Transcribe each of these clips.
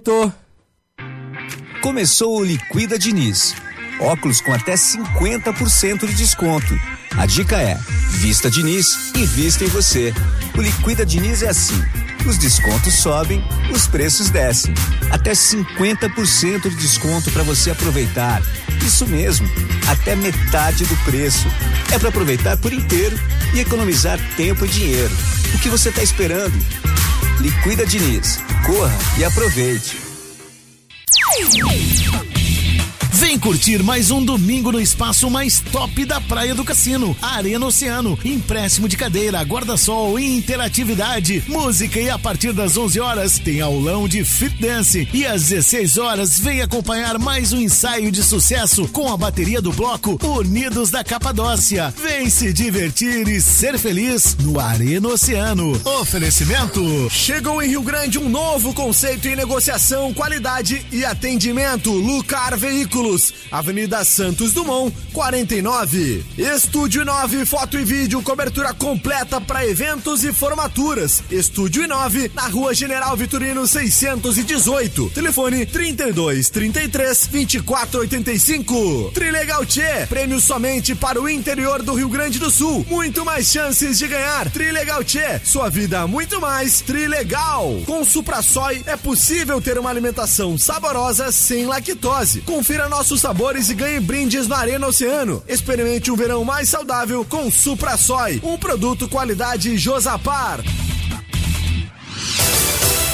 8 Começou o Liquida Diniz. Óculos com até 50% de desconto. A dica é: vista Diniz e vista em você. O Liquida Diniz é assim: os descontos sobem, os preços descem. Até 50% de desconto para você aproveitar. Isso mesmo, até metade do preço. É para aproveitar por inteiro e economizar tempo e dinheiro. O que você está esperando? Liquida Diniz. Corra e aproveite. Vem curtir mais um domingo no espaço mais top da Praia do Cassino, Arena Oceano. Empréstimo de cadeira, guarda-sol interatividade. Música e a partir das 11 horas tem aulão de fit dance. E às 16 horas vem acompanhar mais um ensaio de sucesso com a bateria do bloco Unidos da Capadócia. Vem se divertir e ser feliz no Arena Oceano. Oferecimento. Chegou em Rio Grande um novo conceito em negociação, qualidade e atendimento. Lucar Veículos, Avenida Santos Dumont, 49. Estúdio 9, foto e vídeo, cobertura completa para eventos e formaturas. Estúdio 9, na Rua General Vitorino 618. Telefone 32 33 24 85. Trilegal Tchê, prêmio somente para o interior do Rio Grande do Sul. Muito mais chances de ganhar. Trilegal Tchê, sua vida muito mais Trilegal. Com Suprasói é possível ter uma alimentação saborosa sem lactose. Confira nossos sabores e ganhe brindes na Arena Oceano. Experimente um verão mais saudável com Suprasói, um produto qualidade Josapar.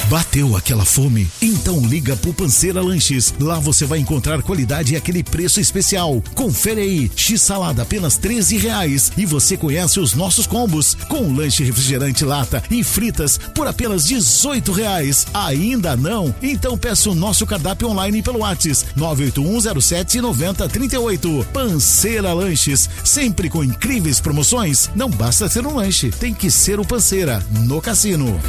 Bateu aquela fome? Então liga pro Panceira Lanches. Lá você vai encontrar qualidade e aquele preço especial. Confere aí, X salada apenas 13 reais. E você conhece os nossos combos com lanche refrigerante lata e fritas por apenas 18 reais. Ainda não? Então peça o nosso cardápio online pelo WhatsApp 98107 9038. Panceira Lanches, sempre com incríveis promoções. Não basta ser um lanche, tem que ser o Panceira no cassino.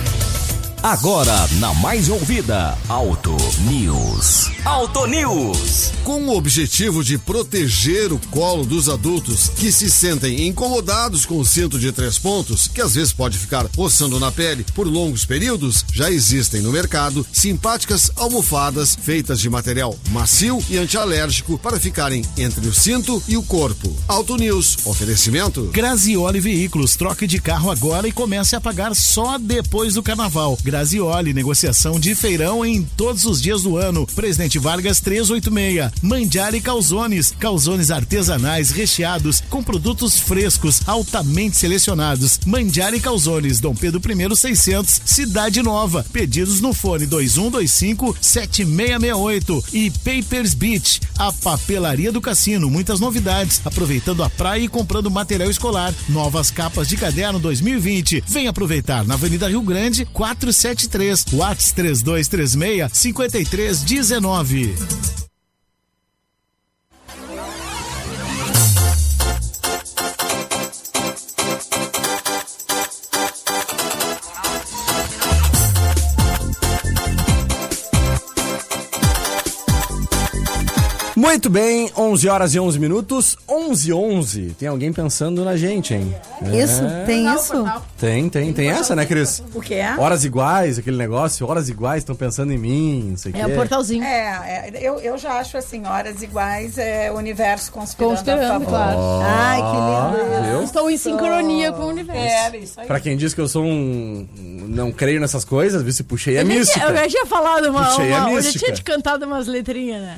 Agora, na mais ouvida, Auto News. Auto News. Com o objetivo de proteger o colo dos adultos que se sentem incomodados com o cinto de três pontos, que às vezes pode ficar roçando na pele por longos períodos, já existem no mercado simpáticas almofadas feitas de material macio e antialérgico para ficarem entre o cinto e o corpo. Auto News. Oferecimento. Grazioli Veículos, troque de carro agora e comece a pagar só depois do carnaval. Grazioli, negociação de feirão em todos os dias do ano. Presidente Vargas 386. Mandiari Calzones, calzones artesanais recheados com produtos frescos, altamente selecionados. Mandiari Calzones, Dom Pedro I 600, Cidade Nova. Pedidos no fone 2125 7668 e Papers Beach, a papelaria do cassino. Muitas novidades, aproveitando a praia e comprando material escolar. Novas capas de caderno 2020. Vem aproveitar na Avenida Rio Grande 473, Whats 3236 5319. Muito bem, 11 horas e 11 minutos, 11 e 11. Tem alguém pensando na gente, hein? Isso? É. Tem isso? Tem, tem, tem essa, né, Cris? O que é? Horas iguais, aquele negócio, horas iguais, estão pensando em mim, não sei o É quê. o portalzinho. É, é, eu, eu já acho assim, horas iguais é o universo conspirando, Conspirando, a favor. claro. Ai, que lindo. Viu? Estou em sincronia com o universo. É, isso aí. Pra quem diz que eu sou um. não creio nessas coisas, viu? Se puxei a Eu tinha- mística. Eu já tinha falado uma. Puxei a uma eu já mística. tinha te cantado umas letrinhas, né?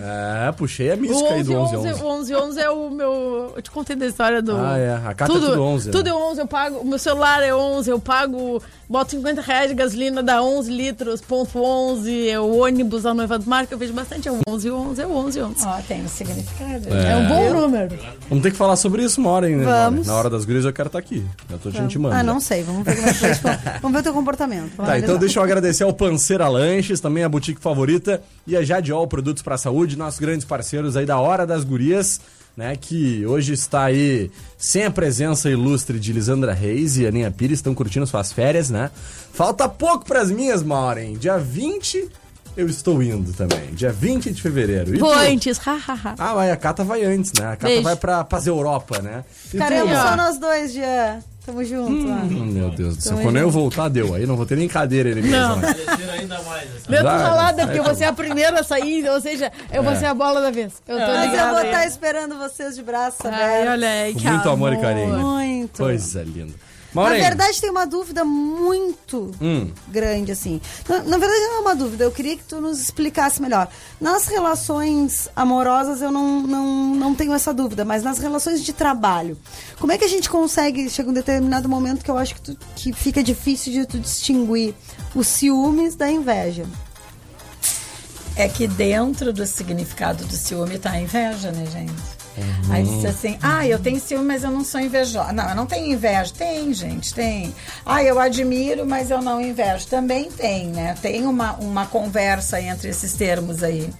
É, puxei a mística aí do 11 11, 11. o 11 11 é o meu. Eu te contei da história do. Ah, é. A carta é tudo 11, né? Tudo é 11, eu pago. O meu celular é 11, eu pago. Boto 50 reais de gasolina, dá 11 litros, ponto 11. É o ônibus da noiva do mar, que eu vejo bastante. É o 11 11, é o 11 11. Ó, tem um significado. É, um bom número. Vamos ter que falar sobre isso uma hora ainda. Vamos. Na hora das gurias eu quero estar aqui. Eu tô te intimando. Ah, já. não sei. Vamos ver como é que Vamos ver o teu comportamento. Vamos Tá, analisar. então deixa eu agradecer ao Panceira Lanches, também a boutique favorita, e a Jadiol Produtos para Saúde, nossos grandes parceiros aí da Hora das Gurias, né, que hoje está aí sem a presença ilustre de Lisandra Reis e Aninha Pires, estão curtindo suas férias, né? Falta pouco pras minhas, Maureen. Dia 20 eu estou indo também, dia 20 de fevereiro. E Vou tu? antes, hahaha. Ah, mas a Cata vai antes, né? A Cata Beijo. vai pra, pras Europa, né? E tu, Mar? só nós dois, Jean. Tamo junto. Hum, meu Deus do céu. Tamo Quando eu junto. voltar, deu. Aí não vou ter nem cadeira ele mesmo. Não. né? Meu, tô Já, ralada, porque eu vou ser a primeira a sair, ou seja, eu vou É. ser a bola da vez. Eu tô Mas ligada. eu vou estar esperando vocês de braços Ai, abertos. olha aí, Com que muito amor e carinho. Muito. Coisa linda. Na Maureen, verdade, tem uma dúvida muito Hum. grande, assim. Na, na verdade, não é uma dúvida, eu queria que tu nos explicasse melhor. Nas relações amorosas, eu não, não, não tenho essa dúvida, mas nas relações de trabalho, como é que a gente consegue, chega um determinado momento que eu acho que, tu- que fica difícil de tu distinguir os ciúmes da inveja? É que dentro do significado do ciúme tá a inveja, né, gente? Uhum. Aí diz assim, ah, eu tenho ciúme, mas eu não sou invejosa. Não, eu não tenho inveja. Tem, gente, tem. Ah, eu admiro, mas eu não invejo. Também tem, né? Tem uma, uma conversa entre esses termos aí.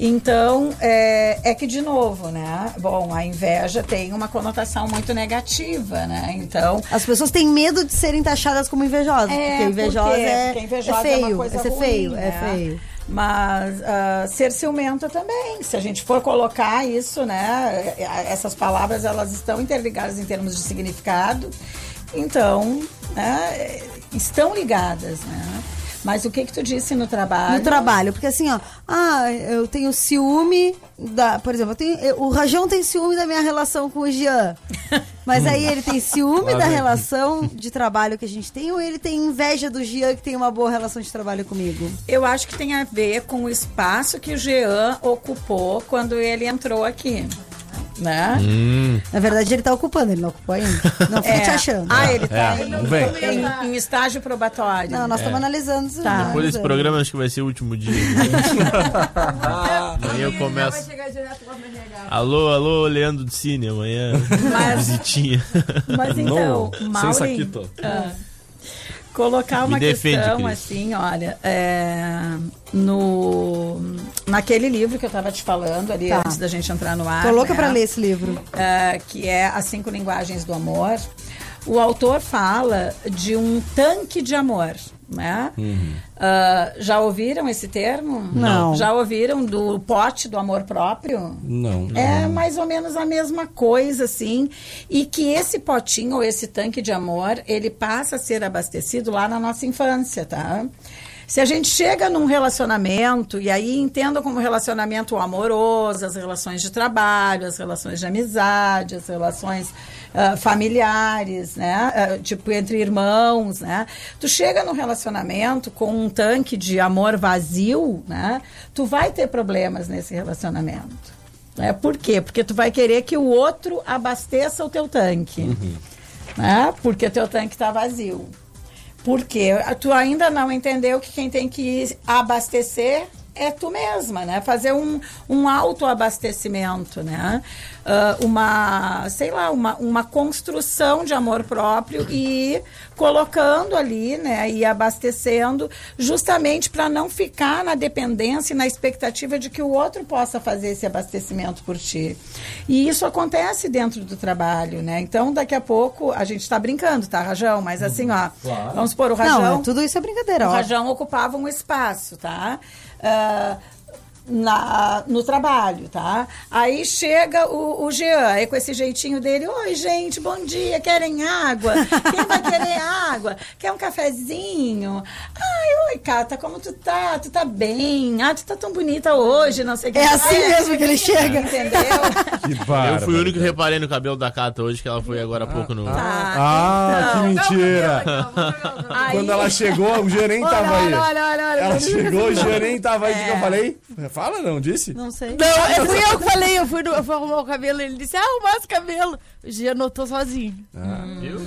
Então, é, é que, de novo, né? Bom, a inveja tem uma conotação muito negativa, né? Então, As pessoas têm medo de serem taxadas como invejosas, É, porque invejosa por quê? é, Porque invejosa é feio, é uma coisa é ruim, feio, né? é feio. Mas ah, ser ciumenta também. Se a gente for colocar isso, né? Essas palavras elas estão interligadas em termos de significado. Então, né, estão ligadas, né? Mas o que que tu disse no trabalho? No trabalho, porque assim, ó, ah, eu tenho ciúme da, por exemplo, eu tenho, eu- o Rajão tem ciúme da minha relação com o Jean. Mas aí ele tem ciúme da relação de trabalho que a gente tem ou ele tem inveja do Jean que tem uma boa relação de trabalho comigo? Eu acho que tem a ver com o espaço que o Jean ocupou quando ele entrou aqui. Né? Na verdade, ele tá ocupando, ele não ocupou ainda. Não fique É. te achando. Ah, ele tá É, vem. em- em estágio probatório. Não, nós estamos analisando isso. Tá. analisando. Depois desse programa, acho que vai ser o último dia. amanhã eu começo. Alô, alô, Leandro de Cine, amanhã. Visitinha. Mas então, Sem Maureen, saquito. ah, colocar uma defende, questão Cris. assim, olha, é, no naquele livro que eu estava te falando ali Tá. antes da gente entrar no ar, Tô louca né, pra ler esse livro. é, que é As Cinco Linguagens do Amor. O autor fala de um tanque de amor, né? Ah, já ouviram esse termo? Não. Já ouviram do pote do amor próprio? Não. É mais ou menos a mesma coisa, assim. E que esse potinho ou esse tanque de amor, ele passa a ser abastecido lá na nossa infância, tá? Se a gente chega num relacionamento, e aí entenda como relacionamento amoroso, as relações de trabalho, as relações de amizade, as relações ah, familiares, né? Ah, tipo, entre irmãos, né? Tu chega num relacionamento com um tanque de amor vazio, né? Tu vai ter problemas nesse relacionamento. Né? Por quê? Porque tu vai querer que o outro abasteça o teu tanque. Né? Porque teu tanque está vazio. Porque tu ainda não entendeu que quem tem que abastecer é tu mesma, né? Fazer um, um autoabastecimento, né? Ah, uma, sei lá, uma, uma construção de amor próprio e colocando ali, né? E abastecendo justamente para não ficar na dependência e na expectativa de que o outro possa fazer esse abastecimento por ti. E isso acontece dentro do trabalho, né? Então, daqui a pouco, a gente está brincando, tá, Rajão? Mas assim, ó, vamos pôr o Rajão. Não, tudo isso é brincadeira, O ó. Rajão ocupava um espaço, tá? Ah, na, no trabalho, tá? Aí chega o, o Jean, aí com esse jeitinho dele, oi gente, bom dia, querem água? Quem vai querer água? Quer um cafezinho? Ai, oi, Cata, como tu tá? Tu tá bem? Ah, tu tá tão bonita hoje, não sei o que. É assim Ah, mesmo que ele chega. Entendeu? Que barba. Eu fui o único que reparei no cabelo da Cata hoje, que ela foi agora há pouco no. Tá, Ah, então. que mentira. Aí- Quando ela chegou, o gerente tava aí. olha, olha, olha. Ela chegou, o gerente tava aí. O que que eu É. falei? Fala, não disse? Não sei. Não, é, fui eu que falei, eu fui, no, eu fui arrumar o cabelo, ele disse, ah, arrumar esse cabelo. O Gia anotou sozinho. Viu?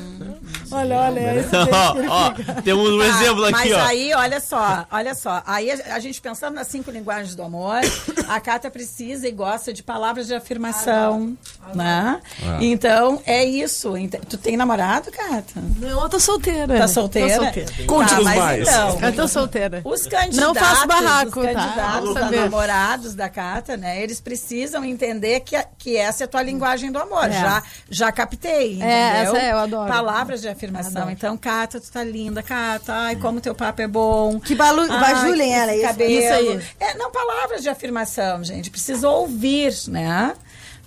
Olha, olha. é ó, ó, temos um exemplo aqui, Mas ó. aí, olha só, olha só. Aí a, a gente pensando nas cinco linguagens do amor, a Cata precisa e gosta de palavras de afirmação, né? Então, é isso. Tu tem namorado, Cata? Não, eu tô solteira. Tá solteira? Tô solteira. Conte-nos mas mais. Então, Eu tô solteira. os candidatos, Não faço barraco, os tá? candidatos Vamos a saber. namorados da Cata, né? Eles precisam entender que, que essa é a tua linguagem do amor. É. Já, já captei, entendeu? É, essa é, eu adoro. Palavras de afirmação. Então, Cata, tu tá linda, Cata. Ai, como teu papo é bom. Que balu- Ai, bajulem ela, isso. cabelo. Isso aí. É, não, palavras de afirmação, gente. Precisa ouvir, né?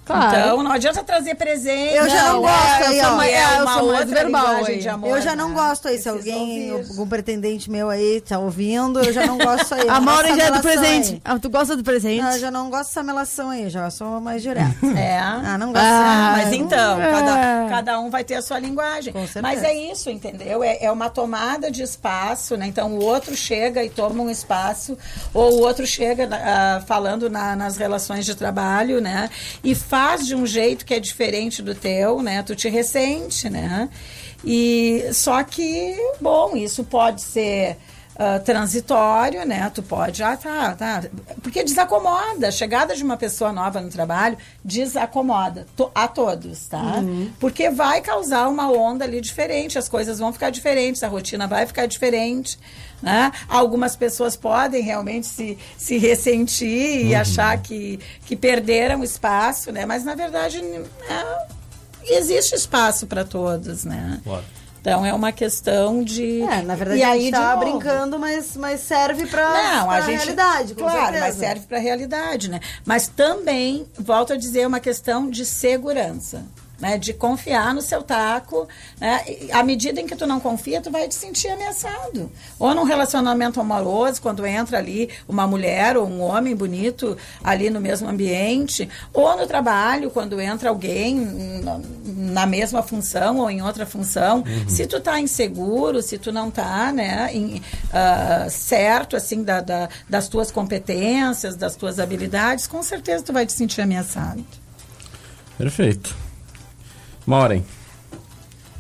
Claro. Então, não adianta trazer presente. Eu já não gosto é, aí, eu ó. É, É eu sou mais verbal aí. amor. Eu já não né? gosto aí. Se alguém, algum pretendente meu aí, tá ouvindo, eu já não gosto aí. A Não Maura já é do presente. Ah, tu gosta do presente? Não, eu já não gosto dessa melação aí, já sou mais direto. É. Ah, não gosto. Ah, Mas então, é. cada, cada um vai ter a sua linguagem. Mas é isso, entendeu? É, é uma tomada de espaço, né? Então o outro chega e toma um espaço, ou o outro chega ah, falando na- nas relações de trabalho, né? E faz de um jeito que é diferente do teu, né? Tu te ressente, né? E só que, bom, isso pode ser. Ah, transitório, né? Tu pode, ah, tá, tá. Porque desacomoda. A chegada de uma pessoa nova no trabalho desacomoda to- a todos, tá? Porque vai causar uma onda ali diferente, as coisas vão ficar diferentes, a rotina vai ficar diferente. Né? Algumas pessoas podem realmente se, se ressentir e achar que, que perderam espaço, né? Mas na verdade é, existe espaço para todos, né? Claro. Então é uma questão de. É, na verdade e a gente tá novo, brincando, mas, mas serve pra a gente, realidade, claro, certeza. mas serve para a realidade, né? Mas também, volto a dizer, é uma questão de segurança. Né, de confiar no seu taco, né? À medida em que tu não confia, tu vai te sentir ameaçado. Ou num relacionamento amoroso, quando entra ali uma mulher ou um homem bonito ali no mesmo ambiente, ou no trabalho, quando entra alguém na, mesma função ou em outra função. Se tu tá inseguro, se tu não tá, né, em, ah, certo, assim, da, da- das tuas competências, das tuas habilidades, com certeza tu vai te sentir ameaçado. Perfeito. Maureen.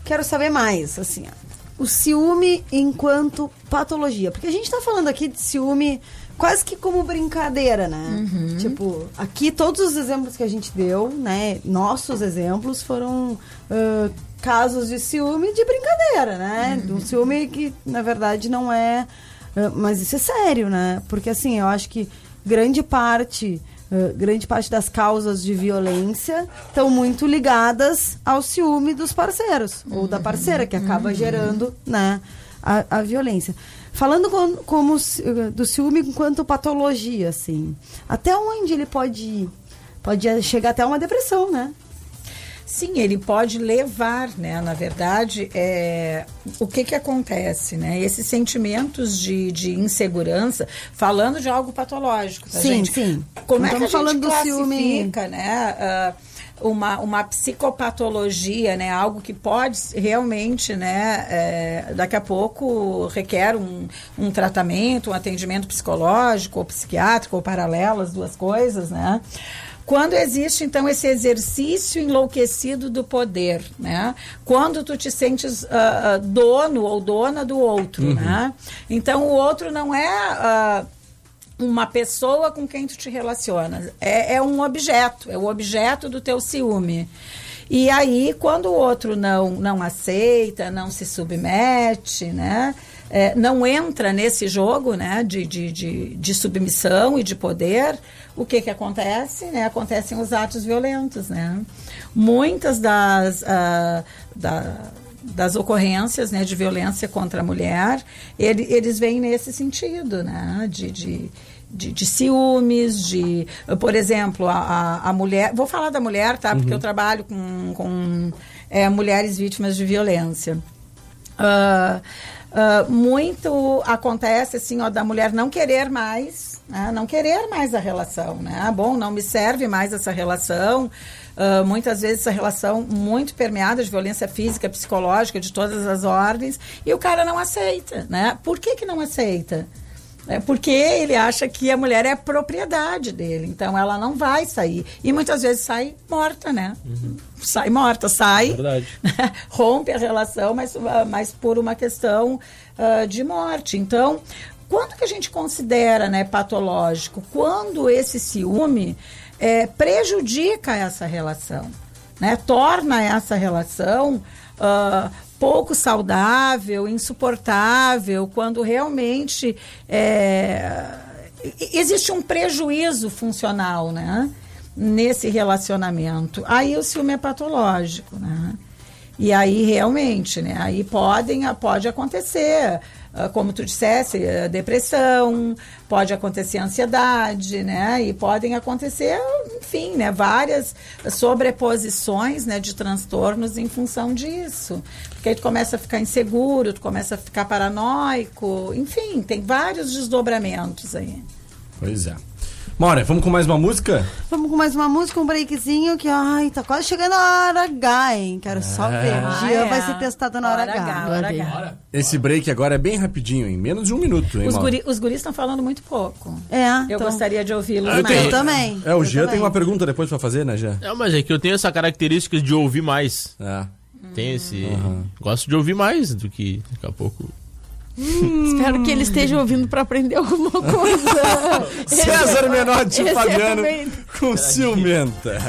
Quero saber mais, assim, ó. o ciúme enquanto patologia. Porque a gente tá falando aqui de ciúme quase que como brincadeira, né? Tipo, aqui todos os exemplos que a gente deu, né? Nossos exemplos foram ah, casos de ciúme de brincadeira, né? Um ciúme que, na verdade, não é. ah, mas isso é sério, né? Porque, assim, eu acho que grande parte. Ah, grande parte das causas de violência estão muito ligadas ao ciúme dos parceiros ou da parceira que acaba gerando né, a, a violência. Falando com- como ci- do ciúme enquanto patologia, assim, até onde ele pode ir? Pode chegar até uma depressão, né? Sim, ele pode levar, né? Na verdade, é, o que que acontece, né? Esses sentimentos de, de insegurança, falando de algo patológico, tá, Sim, gente? sim. Como é que a gente falando do ciúme- classifica, né? ah, uma, uma psicopatologia, né? Algo que pode realmente, né? é, daqui a pouco requer um, um tratamento, um atendimento psicológico ou psiquiátrico ou paralelo, as duas coisas, né? Quando existe, então, esse exercício enlouquecido do poder, né? Quando tu te sentes ah, dono ou dona do outro, né? Então, o outro não é... ah, uma pessoa com quem tu te relaciona. É, é um objeto, é o objeto do teu ciúme. E aí, quando o outro não, não aceita, não se submete, né? É, não entra nesse jogo né, de, de, de, de submissão e de poder, o que, que acontece? Né? Acontecem os atos violentos. Né? Muitas das, ah, da- das ocorrências né, de violência contra a mulher, ele- eles vêm nesse sentido, né? de, de, de, de ciúmes, de, por exemplo, a, a, mulher. Vou falar da mulher, tá? Porque eu trabalho com, com é, mulheres vítimas de violência. Ah, ah, muito acontece assim, ó, da mulher não querer mais, né? não querer mais a relação, né? Ah, bom, não me serve mais essa relação. Ah, muitas vezes essa relação muito permeada de violência física, psicológica, de todas as ordens, e o cara não aceita, né? Por que que não aceita? É porque ele acha que a mulher é propriedade dele, então ela não vai sair. E muitas vezes sai morta, né? Sai morta, sai, Verdade. rompe a relação, mas, mas por uma questão ah, de morte. Então, quando que a gente considera né, patológico? Quando esse ciúme eh, prejudica essa relação, né? torna essa relação ah, pouco saudável, insuportável, quando realmente é, existe um prejuízo funcional, né? Nesse relacionamento. Aí o ciúme é patológico, né? E aí realmente, né? Aí podem, pode acontecer, ah, como tu dissesse, eh, depressão, pode acontecer ansiedade, né? E podem acontecer, enfim, né? Várias sobreposições, né? De transtornos em função disso. Porque aí tu começa a ficar inseguro, tu começa a ficar paranoico, enfim, tem vários desdobramentos aí. Pois é. Maureen, vamos com mais uma música? Vamos com mais uma música, um breakzinho que, ai, tá quase chegando a hora H, hein? Quero só ver. Ah, Jean é. vai ser testado na hora, Hora H. H, hora H. Esse break agora é bem rapidinho, em menos de um minuto, hein, Os, guri, os guris estão falando muito pouco. É, Eu então- gostaria de ouvi-los Eu mais. tenho- Eu também. É, o eu Jean também. tem uma pergunta depois pra fazer, né, Jean? É, mas é que eu tenho essa característica de ouvir mais. É. Tem esse. Gosto de ouvir mais do que daqui a pouco. Espero que ele esteja ouvindo pra aprender alguma coisa. César Menotti e é Fabiano também- com ciumenta.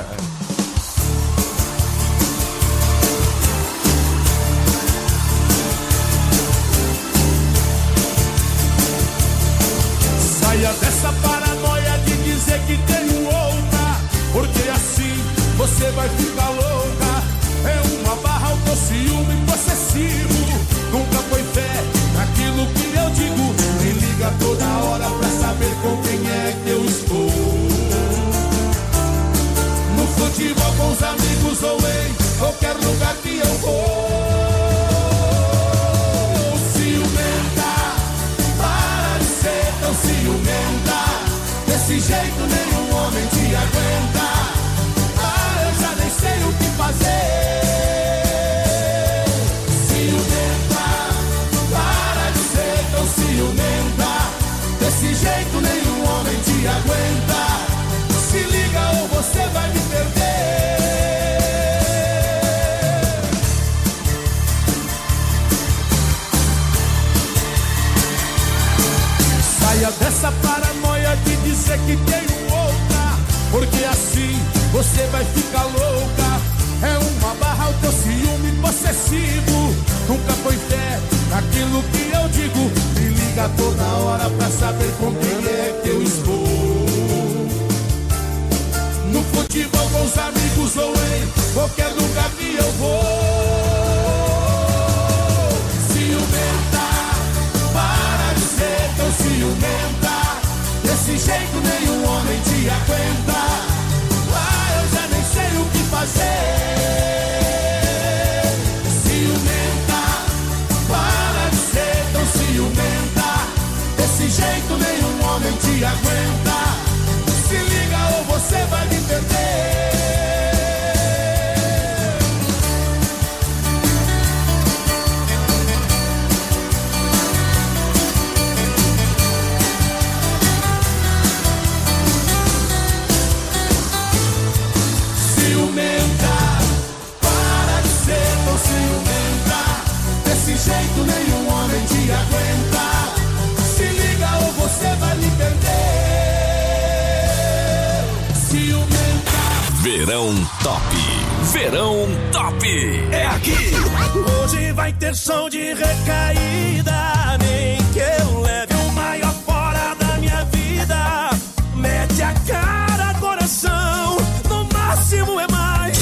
Jeito nenhum homem te aguenta. Se liga ou você vai me perder. Ciumenta. Verão Top. Verão Top. É aqui. Hoje vai ter som de recaída. Nem que eu leve o maior fora da minha vida. Mete a cara, coração. No máximo é mais.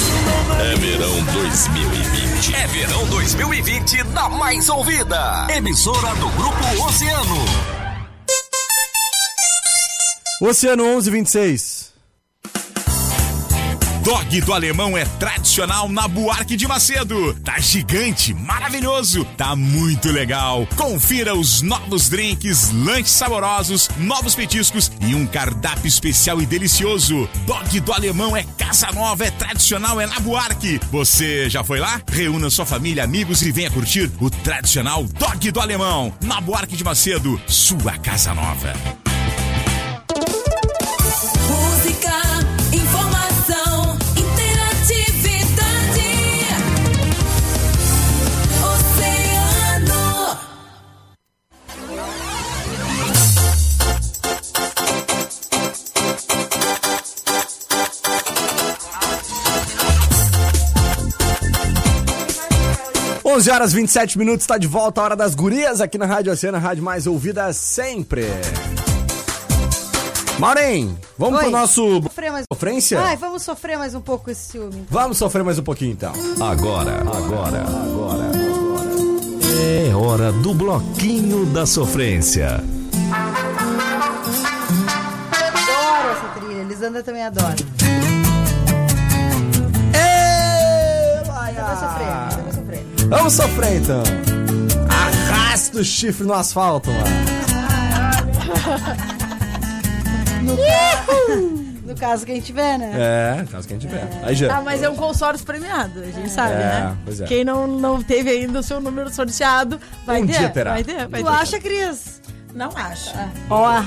É verão 2020. É verão 2020 na mais ouvida. Emissora do Grupo Oceano. Oceano 1126. Dog do Alemão é tradicional na Buarque de Macedo. Tá gigante, maravilhoso, tá muito legal. Confira os novos drinks, lanches saborosos, novos petiscos e um cardápio especial e delicioso. Dog do Alemão é casa nova, é tradicional, é na Buarque. Você já foi lá? Reúna sua família, amigos e venha curtir o tradicional Dog do Alemão. Na Buarque de Macedo, sua casa nova. 11 horas 27 minutos, está de volta a hora das gurias aqui na Rádio Oceana, rádio mais ouvida sempre. Maureen, vamos Oi. pro nosso Sofrer mais... sofrência? Ai, vamos sofrer mais um pouco esse ciúme. então. Vamos sofrer mais um pouquinho então. Agora, agora, agora. É hora do bloquinho da sofrência. Adoro essa trilha, Elisandra também adora. Você vai você vai sofrer. Vamos sofrer então. Arrasta o chifre no asfalto, mano. No, ca... no caso que a gente vê, né? É, caso que a gente tiver. Aí já. Ah, mas é um consórcio premiado, a gente sabe, É, né? pois é. Quem não, não teve ainda o seu número sorteado, vai Um ter. dia terá. Vai ter, vai Tu ter. acha, Cris? Não acho. Ó. Não,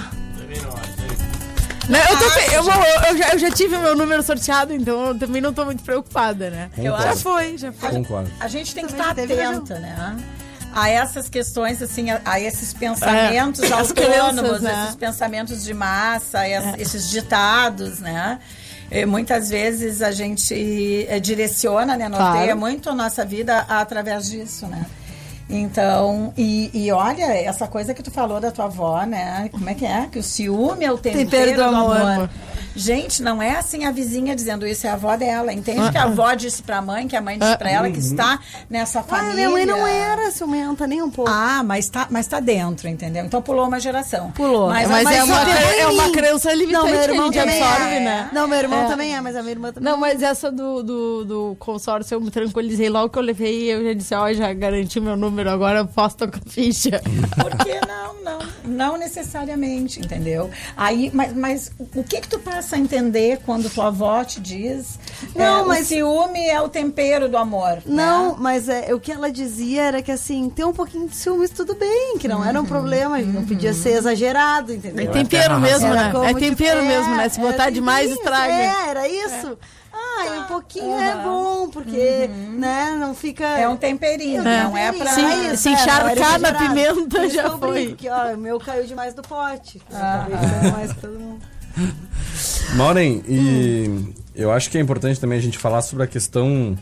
eu, também, eu, vou- eu já, eu já tive o meu número sorteado, então eu também não tô muito preocupada, né? Concordo. Já foi, já foi. Concordo. A gente tem que estar teve atenta, né? A essas questões, assim, a, a esses pensamentos É, as autônomos, crenças, né? esses pensamentos de massa, es- esses ditados, né? E muitas vezes a gente eh, direciona, né, norteia Claro. muito a nossa vida através disso, né? Então, e, e olha, essa coisa que tu falou da tua avó, né? Como é que é? Que o ciúme é o tempero, do, amor. Gente, não é assim a vizinha dizendo isso, é a avó dela. Entende que a avó disse pra mãe, que a mãe disse pra ela, que está nessa Ah, família. minha mãe não era ciumenta, nem um pouco. Ah, mas tá, mas tá dentro, entendeu? Então pulou uma geração. Pulou. Mas, Mas, a- é, uma, é uma crença limitante Não, meu que a irmão gente absorve, é. né? Não, meu irmão É. também é, mas a minha irmã também. Não, mas essa do, do, do consórcio eu me tranquilizei logo que eu levei eu já disse, ó, já garanti meu número, agora eu posso tocar ficha. Porque não, não, não necessariamente, entendeu? Aí, mas, mas o que que tu passa a entender quando tua avó te diz? Não, é, mas- o ciúme é o tempero do amor. Não, né? mas é, o que ela dizia era que assim, ter um pouquinho de ciúmes tudo bem, que não era um problema, não podia ser exagerado, entendeu? É tempero mesmo, Era né? como É de- tempero é, mesmo, né? Se botar demais, estraga. É, era isso. Ah, e um pouquinho é bom, porque, né, não fica... É um temperinho, É. não é pra... Se- É isso, se é, encharcar na pimenta, já brinco, foi. Que, ó, o meu caiu demais do pote. Acabei ficando mais todo mundo. Maureen, e eu acho que é importante também a gente falar sobre a questão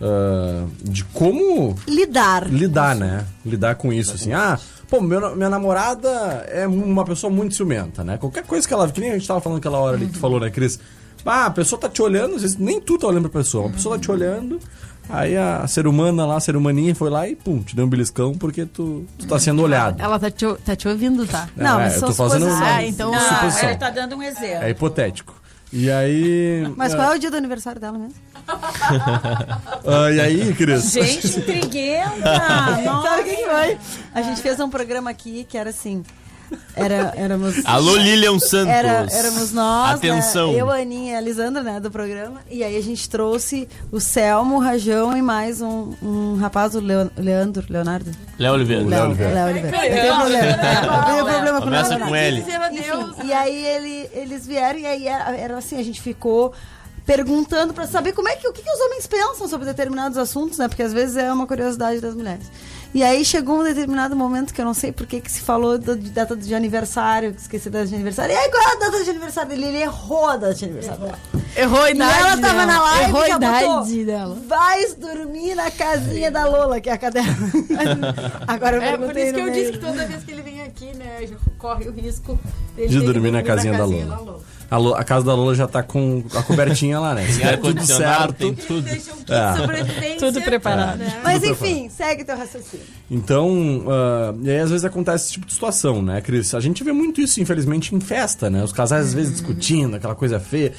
ah, de como Lidar. lidar, né? Lidar com isso, assim. Ah, pô, meu- minha namorada é uma pessoa muito ciumenta, né? Qualquer coisa que ela... Que nem a gente tava falando aquela hora ali que tu falou, né, Cris? Ah, a pessoa tá te olhando, às vezes nem tu tá olhando pra pessoa. Uma pessoa tá te olhando, aí a ser humana lá, a ser humaninha foi lá e pum, te deu um beliscão porque tu, tu tá sendo olhado. Ela tá te, tá te ouvindo, tá? Não, é, eu tô fazendo Ah, então... Não, suposição. ele tá dando um exemplo. É hipotético. E aí... Mas ah, qual é o dia do aniversário dela mesmo? ah, e aí, Cris? Gente intriguenta! Sabe o que foi? A gente fez um programa aqui que era assim. Era, éramos. Alô, Lilian Santos. Era, éramos nós, Atenção. né? eu, a Aninha e a Lisandra, né, do programa. E aí a gente trouxe o Selmo, o Rajão e mais um, um rapaz, o Leo- Leandro, Leonardo. Léo Oliveira. Léo Oliveira. Léo Oliveira. Não tem problema. É, não tem problema com o Começa Leonardo. com L. Enfim, e aí ele- eles vieram e aí era, era assim, a gente ficou perguntando pra saber como é que o que, que os homens pensam sobre determinados assuntos, né? Porque às vezes é uma curiosidade das mulheres. E aí chegou um determinado momento que eu não sei por que que se falou do- de data de aniversário, que esqueci a data de aniversário. E aí qual é a data de aniversário dele? Ele errou a data de aniversário dela. Errou a E idade ela tava dela. na live Errou e a idade botou, dela. Vais dormir na casinha da Lola, que é a cadela. Agora eu É por isso que eu disse que toda vez que ele vem aqui, né, corre o risco dele De ter que dormir na casinha da Lola. A, a casa da Lola já tá com a cobertinha lá, né? Tem Se tudo certo. tem tudo. É. Tudo preparado. Mas Tudo enfim, segue teu raciocínio. Então, ah, e aí às vezes acontece esse tipo de situação, né, Cris? A gente vê muito isso, infelizmente, em festa, né? Os casais às vezes discutindo, aquela coisa feia.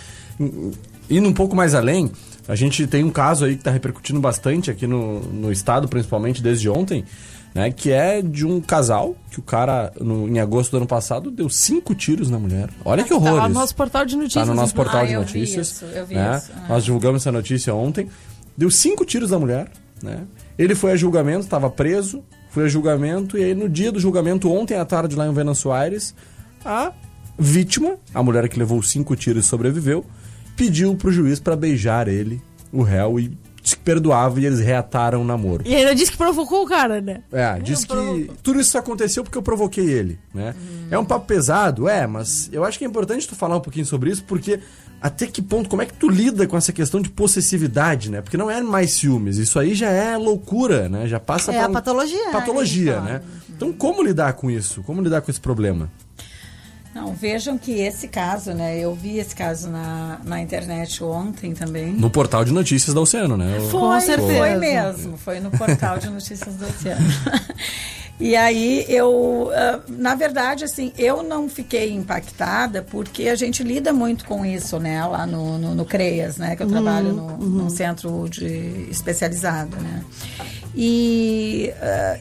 Indo um pouco mais além, a gente tem um caso aí que tá repercutindo bastante aqui no, no estado, principalmente desde ontem, né? Que é de um casal que o cara, no- em agosto do ano passado, deu cinco tiros na mulher. Olha que Tá horror lá no nosso portal de notícias. Tá no nosso portal Ah, de eu vi notícias. isso, eu vi né? isso, ah. Nós divulgamos essa notícia ontem. Deu cinco tiros na mulher, né? Ele foi a julgamento, estava preso, foi a julgamento, e aí no dia do julgamento, ontem à tarde, lá em Venâncio Aires, a vítima, a mulher que levou cinco tiros e sobreviveu, pediu pro juiz para beijar ele, o réu, e disse que perdoava e eles reataram o namoro. E ainda disse que provocou o cara, né? É, diz que tudo isso aconteceu porque eu provoquei ele, né? É um papo pesado, é, mas eu acho que é importante tu falar um pouquinho sobre isso, porque até que ponto, como é que tu lida com essa questão de possessividade, né? Porque não é mais ciúmes, isso aí já é loucura, né? Já passa É pra a patologia, né, Patologia, gente né? Então como lidar com isso? Como lidar com esse problema? Não, vejam que esse caso, né? Eu vi esse caso na, na internet ontem também. No portal de notícias da Oceano, né? Foi, certeza. foi mesmo. Foi no portal de notícias do Oceano. E aí eu, ah, na verdade, assim, eu não fiquei impactada porque a gente lida muito com isso, né, lá no, no, no CREAS, né, que eu trabalho no, num centro de especializado, né. E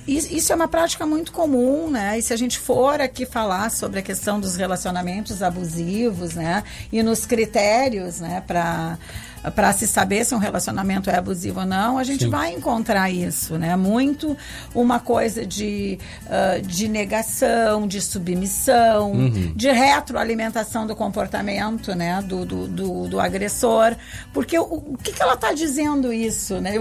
is- isso é uma prática muito comum, né? E se a gente for aqui falar sobre a questão dos relacionamentos abusivos, né? E nos critérios, né, para para se saber se um relacionamento é abusivo ou não, a gente Sim. vai encontrar isso, né? Muito uma coisa de, ah, de negação, de submissão, Uhum. de retroalimentação do comportamento, né? Do, do, do, do agressor. Porque o, o que, que ela está dizendo isso, né?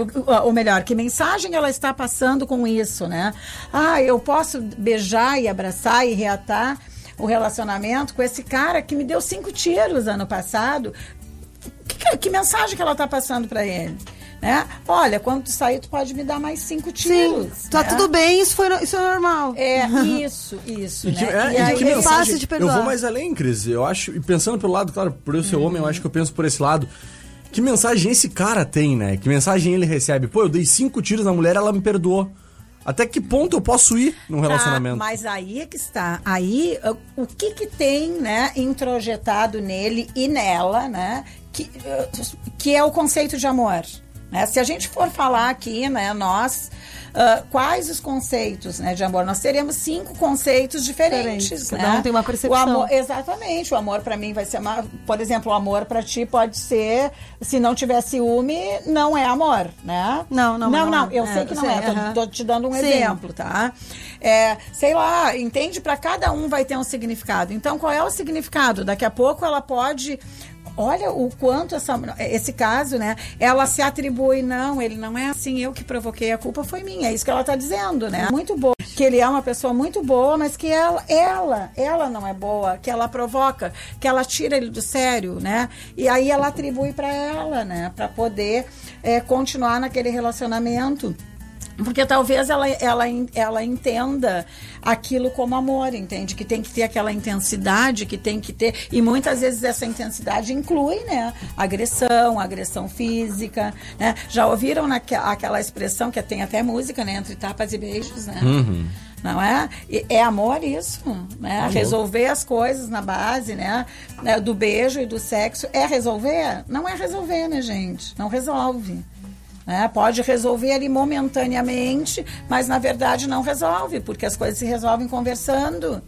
Ou melhor, que mensagem ela está passando com isso, né? Ah, eu posso beijar e abraçar e reatar o relacionamento com esse cara que me deu cinco tiros ano passado. Que, mensagem que ela está passando para ele? Né? Olha, quando tu sair, tu pode me dar mais cinco tiros. Tá né? tudo bem, isso, foi, isso é normal. É, isso, isso. E que, né? é, E aí- que é mensagem- fácil de perdoar. Eu vou mais além, Cris. Eu acho, e pensando pelo lado, claro, por eu ser homem, eu acho que eu penso por esse lado. Que mensagem esse cara tem, né? Que mensagem ele recebe? Pô, eu dei cinco tiros na mulher, ela me perdoou. Até que ponto eu posso ir num relacionamento? Tá, mas aí é que está. Aí, o que que tem, né, introjetado nele e nela, né, que, que é o conceito de amor. Né? Se a gente for falar aqui, né, nós, uh, quais os conceitos né, de amor? Nós teremos cinco conceitos diferentes. Diferentes, né? cada um tem uma percepção. O amor, exatamente. O amor para mim vai ser, uma, por exemplo, o amor para ti pode ser, se não tiver ciúme, não é amor, né? Não, não, Não, não não, é. eu É, sei que não sei, é. Tô, aham. tô te dando um Sim. exemplo, tá? É, sei lá, entende? Para cada um vai ter um significado. Então, qual é o significado? Daqui a pouco ela pode olha o quanto essa, esse caso, né? Ela se atribui, não, ele não é assim, eu que provoquei, a culpa foi minha. É isso que ela está dizendo, né? Muito boa. Que ele é uma pessoa muito boa, mas que ela, ela, ela não é boa, que ela provoca, que ela tira ele do sério, né? E aí ela atribui para ela, né? Para poder é, continuar naquele relacionamento. Porque talvez ela, ela, ela entenda aquilo como amor, entende? Que tem que ter aquela intensidade, que tem que ter. E muitas vezes essa intensidade inclui, né? Agressão, agressão física. Né? Já ouviram naque, aquela expressão que tem até música, né? Entre tapas e beijos, né? Uhum. Não é? É amor isso, né? Amor. Resolver as coisas na base, né? né? Do beijo e do sexo. É resolver? Não é resolver, né, gente? Não resolve. Né? Pode resolver ali momentaneamente, mas na verdade não resolve, porque as coisas se resolvem conversando,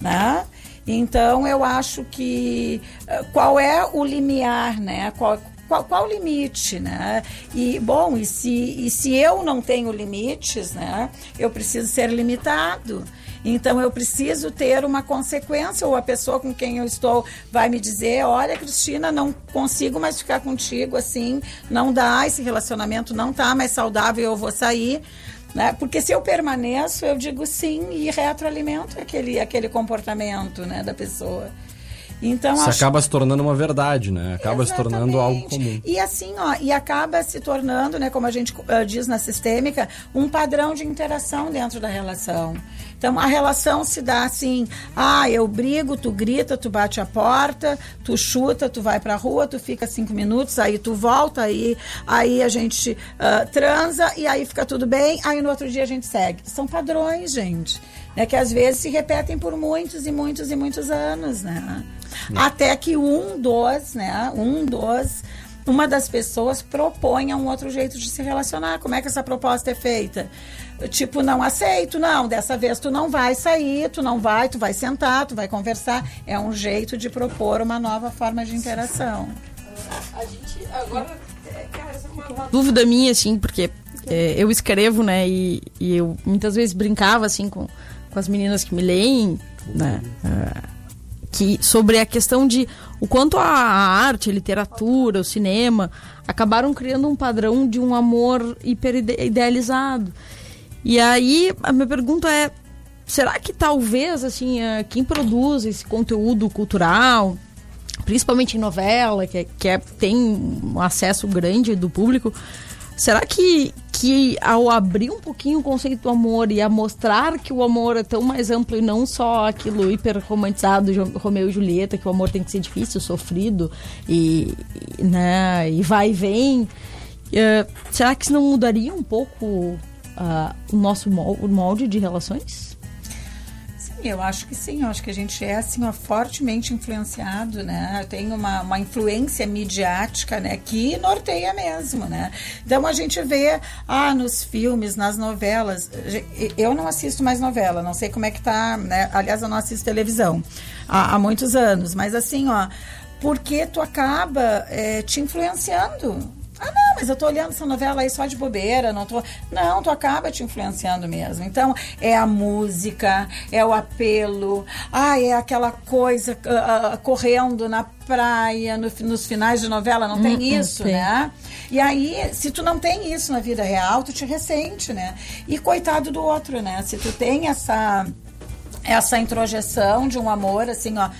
né? Então eu acho que eh, qual é o limiar, né? Qual, qual, qual o limite, né? E bom, e se, e se eu não tenho limites, né? Eu preciso ser limitado. Então eu preciso ter uma consequência, ou a pessoa com quem eu estou vai me dizer: olha, Cristina, não consigo mais ficar contigo assim, não dá, esse relacionamento não tá mais saudável, eu vou sair. Né? Porque se eu permaneço, eu digo sim e retroalimento aquele, aquele comportamento né, da pessoa. Então, Isso acho- acaba se tornando uma verdade, né? Acaba se tornando algo comum. E assim, ó, e acaba se tornando, né, como a gente eh, diz na sistêmica, um padrão de interação dentro da relação. Então a relação se dá assim: ah, eu brigo, tu grita, tu bate a porta, tu chuta, tu vai pra rua, tu fica cinco minutos, aí tu volta, aí, aí a gente ah, transa e aí fica tudo bem, aí no outro dia a gente segue. São padrões, gente, né, que às vezes se repetem por muitos e muitos e muitos anos, né? Até que um dos, né, um dos uma das pessoas proponha um outro jeito de se relacionar. Como é que essa proposta é feita? Tipo, não aceito, não, dessa vez tu não vai sair, tu não vai, tu vai sentar, tu vai conversar. É um jeito de propor uma nova forma de interação. A gente agora. Dúvida minha, assim, porque é, eu escrevo, né? E, e eu muitas vezes brincava, assim, com, com as meninas que me leem, né? ah, que, sobre a questão de o quanto a, arte, a literatura, o cinema acabaram criando um padrão de um amor hiper ide- idealizado. E aí a minha pergunta é: será que talvez assim ah, quem produz esse conteúdo cultural, principalmente em novela, que, é- que é- tem um acesso grande do público, será que, que ao abrir um pouquinho o conceito do amor e a mostrar que o amor é tão mais amplo e não só aquilo hiper romantizado Romeu e Julieta, que o amor tem que ser difícil, sofrido e, né, e vai e vem, eh, será que isso não mudaria um pouco ah, o nosso molde de relações? Eu acho que sim. Eu acho que a gente é assim, ó, fortemente influenciado, né? Tem uma, uma influência midiática, né? Que norteia mesmo, né? Então a gente vê, ah, nos filmes, nas novelas. Eu não assisto mais novela, não sei como é que tá, né? Aliás, eu não assisto televisão há, há muitos anos. Mas assim, ó, porque tu acaba eh, te influenciando. Ah, não, mas eu tô olhando essa novela aí só de bobeira, não tô. Não, tu acaba te influenciando mesmo. Então, é a música, é o apelo, ah, é aquela coisa ah, ah, correndo na praia, no nos finais de novela, não tem Hum, isso, tem. né? E aí, se tu não tem isso na vida real, tu te ressente, né? E coitado do outro, né? Se tu tem essa essa introjeção de um amor assim, ó,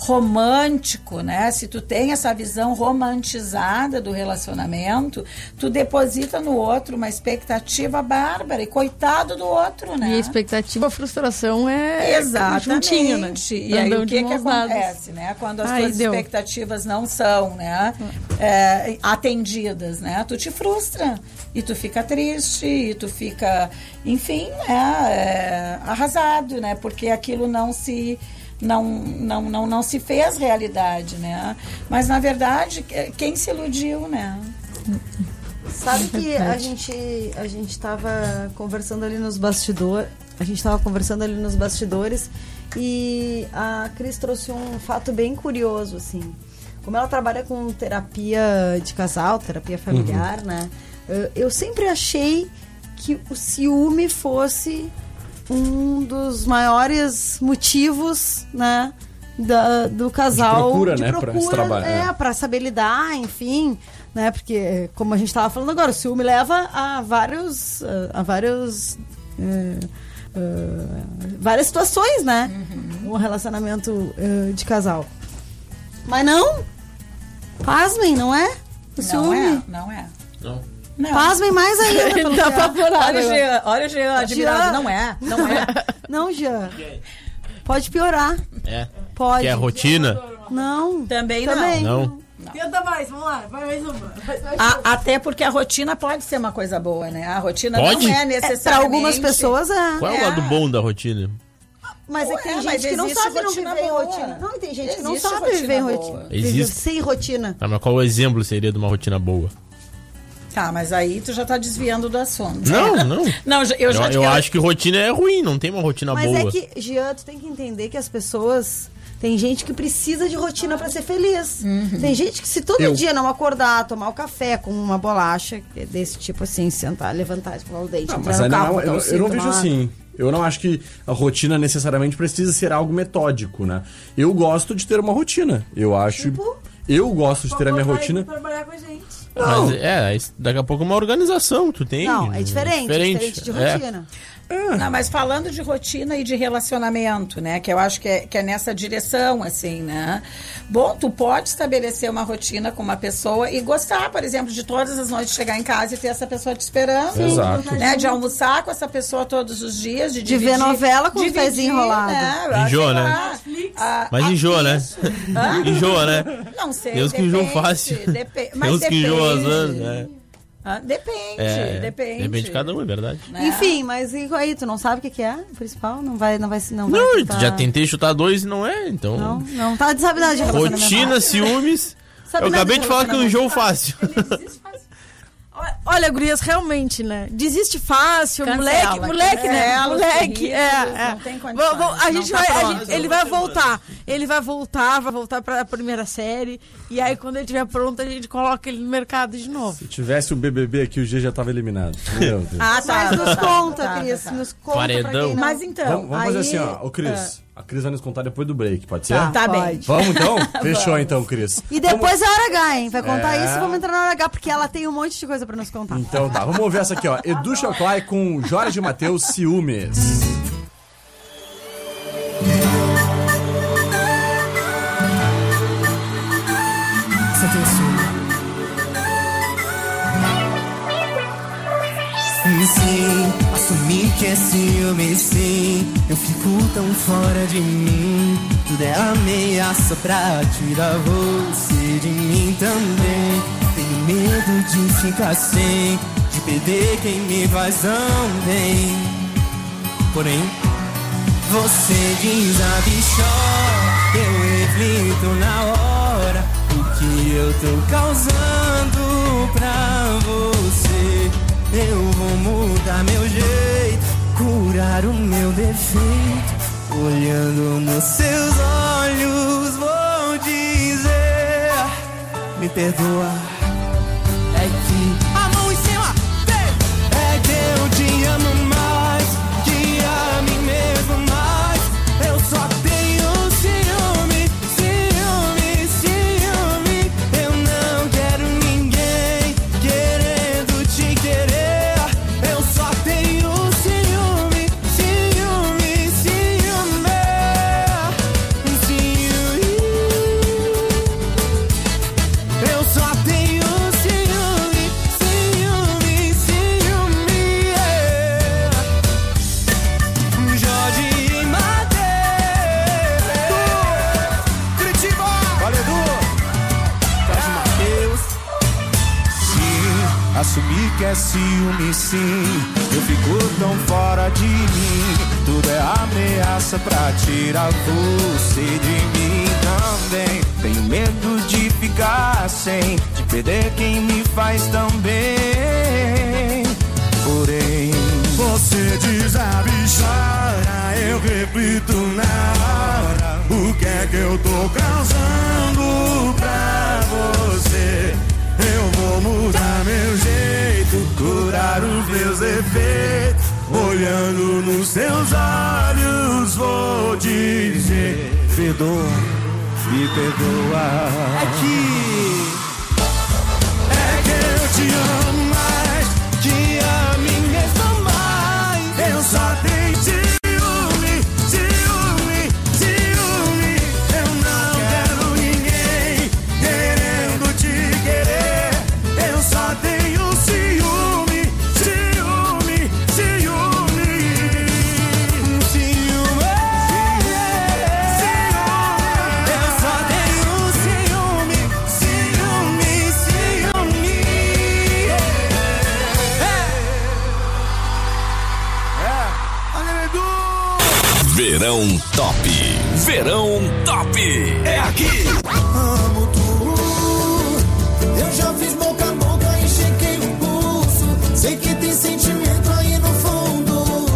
romântico, né? Se tu tem essa visão romantizada do relacionamento, tu deposita no outro uma expectativa bárbara e coitado do outro, né? E a expectativa, a frustração é Exatamente. juntinho, né? E aí o que, que acontece, né? Quando as Ai, tuas deu. expectativas não são, né? é, atendidas, né? Tu te frustra e tu fica triste e tu fica, enfim, né? é, arrasado, né? Porque aquilo não se não, não, não, não se fez realidade, né? Mas na verdade, que- quem se iludiu, né? Sabe que a gente a gente estava conversando ali nos bastidores, a gente estava conversando ali nos bastidores e a Cris trouxe um fato bem curioso assim. Como ela trabalha com terapia de casal, terapia familiar, né? Eu, eu sempre achei que o ciúme fosse um dos maiores motivos, né, da- do casal. procura, de né, pra esse trabalho, É, é. pra saber lidar, enfim. Né, porque, como a gente tava falando agora, o ciúme leva a vários. a vários. é, é, várias situações, né? Um relacionamento é, de casal. Mas não! Pasmem, não é? O Não ciúme. é, não é. Não. Não. Pasmem mais ainda. Ele pelo tá é. apavorado. Olha o Jean, olha o Jean admirado. Jean. Não é, não é. Não, Jean. Pode piorar. É. Pode. Que é rotina? Não. Também, Também. Não. Tenta mais, vamos lá, vai mais uma. A- até porque a rotina pode ser uma coisa boa, né? A rotina Pode? não é É, necessariamente... pra algumas pessoas é. Qual é o lado bom da rotina? Mas é que tem Ué, gente que não sabe não viver em rotina. Não, tem gente que não sabe viver em rotina. Viver Existe. sem rotina. Tá, mas qual o exemplo seria de uma rotina boa? Tá, mas aí tu já tá desviando do assunto. Não, não. Não, já- eu Eu, já eu acho que rotina é ruim, não tem uma rotina Mas boa. é que, Jean, tu tem que entender que as pessoas. Tem gente que precisa de rotina pra ser feliz. Uhum. Tem gente que se todo Eu- dia não acordar, tomar o café com uma bolacha, é desse tipo assim, sentar, levantar, escovar o dente, Não, mas no aí carro, não, eu, eu não vejo assim. Eu não acho que a rotina necessariamente precisa ser algo metódico, né? Eu gosto de ter uma rotina. Eu acho. Tipo? Eu gosto de ter a minha rotina. trabalhar com a gente. Mas é, daqui a pouco é uma organização, tu tem. Não, é diferente, é diferente de É. rotina. Não, mas falando de rotina e de relacionamento, né? Que eu acho que é, que é nessa direção, assim, né? Bom, tu pode estabelecer uma rotina com uma pessoa e gostar, por exemplo, de todas as noites chegar em casa e ter essa pessoa te esperando. Sim. Exato. Né? De almoçar com essa pessoa todos os dias, de, De ver novela com os dividir, pezinhos enrolados. Né? Enjoa, né? lá, a- Mas a- enjoa, né? enjoa, né? Não sei. Tem uns que depende, fácil. depe- uns que vezes, né? Ah, depende, É, depende. Depende de cada um, é verdade. né? Enfim, mas e aí, tu não sabe o que, que é o principal? Não vai, não vai, não vai Não, já tentei chutar dois e não é, então. Não, não tá de sabe nada de relacionamento. Rotina, ciúmes. Eu acabei de falar que eu enjoo fácil. Olha, gurias, realmente, né? Desiste fácil, Cancela, moleque, moleque, né? cancela os Moleque, é, é. não tem vamos- a não gente tá vai, a pronto. gente- ele vai voltar. Ele vai voltar, vai voltar pra primeira série. E aí, quando ele estiver pronto, a gente coloca ele no mercado de novo. Se tivesse o BBB aqui, o G já tava eliminado. Meu Deus. Ah, tá. Mas nos tá, conta, tá, Cris, tá. nos conta Paredão. pra quem não... Mas então, vamos vamos aí, fazer assim, ó. Ô, Cris, a Cris vai nos contar depois do break, pode ser? Tá, Tá bem. pode. Vamos então? Fechou então, Cris. E depois é hora H, hein? Vai contar É. isso e vamos entrar na hora H, porque ela tem um monte de coisa pra nos contar. Então tá, vamos ouvir essa aqui, ó. Edu Choclay com Jorge Matheus Ciúmes. Sim, assumir que é ciúme, sim. Eu fico tão fora de mim. Tudo é ameaça pra tirar você de mim também. Tenho medo de ficar sem, de perder quem me faz tão bem. Porém, você diz a bichó, eu reflito na hora o que eu tô causando pra você. Eu vou mudar meu jeito, curar o meu defeito. Olhando nos seus olhos, vou dizer: Me perdoa. Faz tão bem. Porém, você diz a bichara, eu reflito na hora. O que é que eu tô causando pra você? Eu vou mudar meu jeito, curar os meus efeitos. Olhando nos seus olhos, vou dizer: sofredor, me perdoa. Aqui. Verão Top. Verão Top. É aqui. Amo tu. Eu já fiz boca a boca e chequei o pulso. Sei que tem sentimento aí no fundo.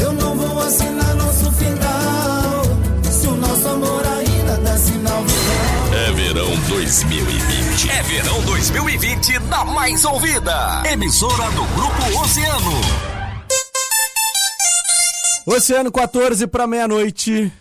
Eu não vou assinar nosso final. Se o nosso amor ainda dá sinal vital. É verão 2020. É verão 2020 na mais ouvida. Emissora do Grupo Oceano. Oceano 14 para meia-noite.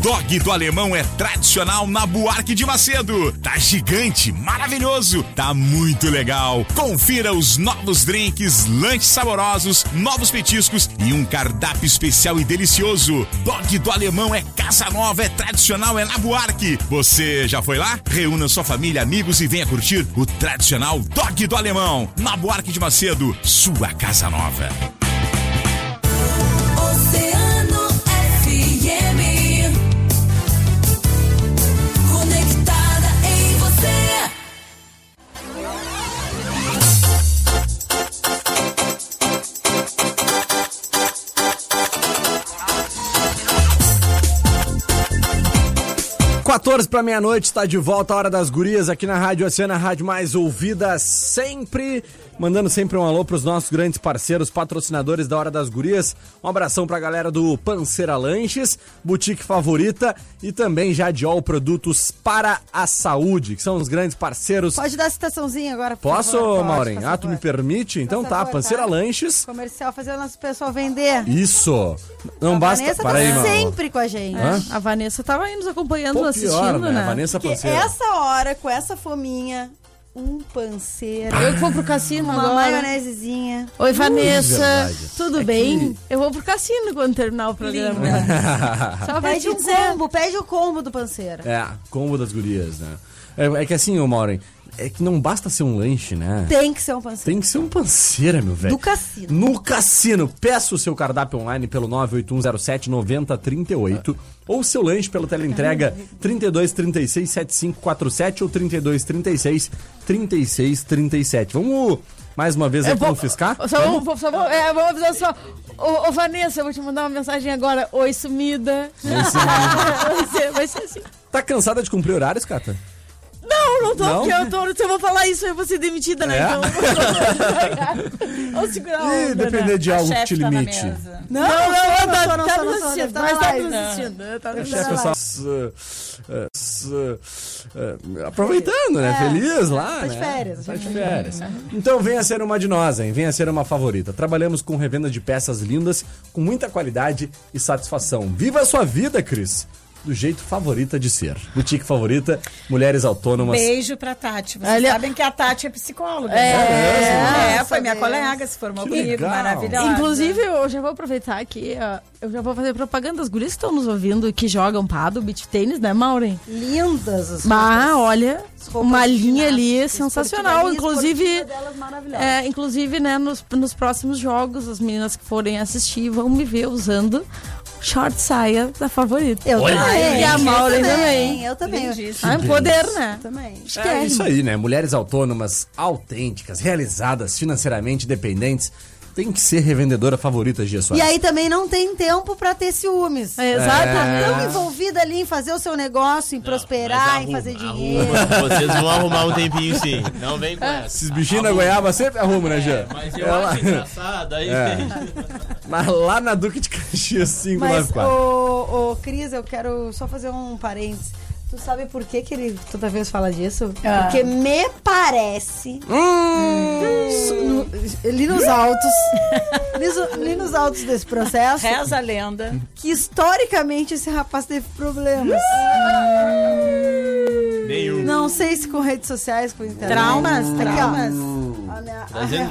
Dog do Alemão é tradicional na Buarque de Macedo. Tá gigante, maravilhoso, tá muito legal. Confira os novos drinks, lanches saborosos, novos petiscos e um cardápio especial e delicioso. Dog do Alemão é casa nova, é tradicional, é na Buarque. Você já foi lá? Reúna sua família, amigos e venha curtir o tradicional Dog do Alemão. Na Buarque de Macedo, sua casa nova. 14 para meia-noite, está de volta a Hora das Gurias aqui na Rádio Oceana, a rádio mais ouvida sempre. Mandando sempre um alô para os nossos grandes parceiros, patrocinadores da Hora das Gurias. Um abração para a galera do Panceira Lanches, Boutique Favorita e também Jadiol Produtos para a Saúde, que são os grandes parceiros. Pode dar a citaçãozinha agora, por Posso, favor? Maureen? Ah, tu me permite? Então tá, favor, Panceira tá? Lanches. Comercial, fazer o nosso pessoal vender. Isso. Não a basta. Vanessa Para tá aí, sempre com a gente. Hã? A Vanessa tava aí nos acompanhando, Pô, assistindo, pior, né? né? Vanessa Porque Panceira. essa hora, com essa fominha, um panceiro. Eu que vou pro cassino uma agora. maionesezinha. Oi, Vanessa. Tudo É bem? que- Eu vou pro cassino quando terminar o programa. Só Pede um combo, pede o combo do panceiro. É, combo das gurias, né? É, é que assim, ô Maureen, é que não basta ser um lanche, né? Tem que ser um panceiro. Tem que ser um panceira, meu velho. Do cassino. No cassino. Peça o seu cardápio online pelo 981079038 ou seu lanche pelo teleentrega 3236 7547 ou 3236 3637. Vamos mais uma vez aqui vou- confiscar? Só Vamos? vou, só vou, é, vou avisar só. Ô, ô, Vanessa, eu vou te mandar uma mensagem agora. Oi, sumida. vai, ser, vai ser assim. Tá cansada de cumprir horários, Cata? Não, não tô, Não? porque eu tô. Se eu vou falar isso, eu vou ser demitida, né? É? Então. Vamos segurar a Ih, onda, depender né? de A algo que te tá na limite. mesa. Não, não, não, não tá, sou, não tá não nos assistindo. tá Mas tá nos assistindo. Tá nos assistindo. uh, uh, uh, aproveitando, né? É, Feliz lá, tá né? de férias, Tá de gente. férias. Então venha ser uma de nós, hein? Venha ser uma favorita. Trabalhamos com revenda de peças lindas, com muita qualidade e satisfação. Viva a sua vida, Cris! Do jeito favorita de ser. Boutique favorita, mulheres autônomas. Beijo pra Tati. Vocês Olha- sabem que a Tati é psicóloga. É, né? é, é foi minha sabemos. colega, se formou Que comigo, legal. maravilhosa. Inclusive, eu já vou aproveitar aqui, ó, eu já vou fazer propaganda das gurias que estão nos ouvindo e que jogam paddle, beach tênis, né, Maureen? Lindas as Bah, roupas. olha, As uma linha ali sensacional. Inclusive, é, inclusive, né, nos, nos próximos jogos, as meninas que forem assistir vão me ver usando short saia da favorita. Eu Olha também. aí. E a Maureen eu também. Eu também. Lindíssimo. Ah, é um poder, né? Também. É isso aí, né? Mulheres autônomas, autênticas, realizadas, financeiramente independentes, tem que ser revendedora favorita, Gia E aí também não tem tempo pra ter ciúmes. É, Tá exatamente. tão envolvida ali em fazer o seu negócio, em prosperar, em fazer dinheiro. Vocês vão arrumar um tempinho sim. Não vem com essa. Esses bichinhos da goiaba sempre arrumam, né, Gia? Mas eu Ela- acho engraçado. Aí É. Mas lá na Duque de Caxias Mas, 594. ô, ô, Cris, eu quero só fazer um parênteses. Tu sabe por que, que ele toda vez fala disso? Ah. Porque me parece. Su- no- ali nos autos. ali, so- ali nos autos desse processo. Reza a lenda. Que historicamente esse rapaz teve problemas. Nenhum. Não sei se com redes sociais, com internet. Traumas, Aqui, ó. Traumas. A minha- Trazendo,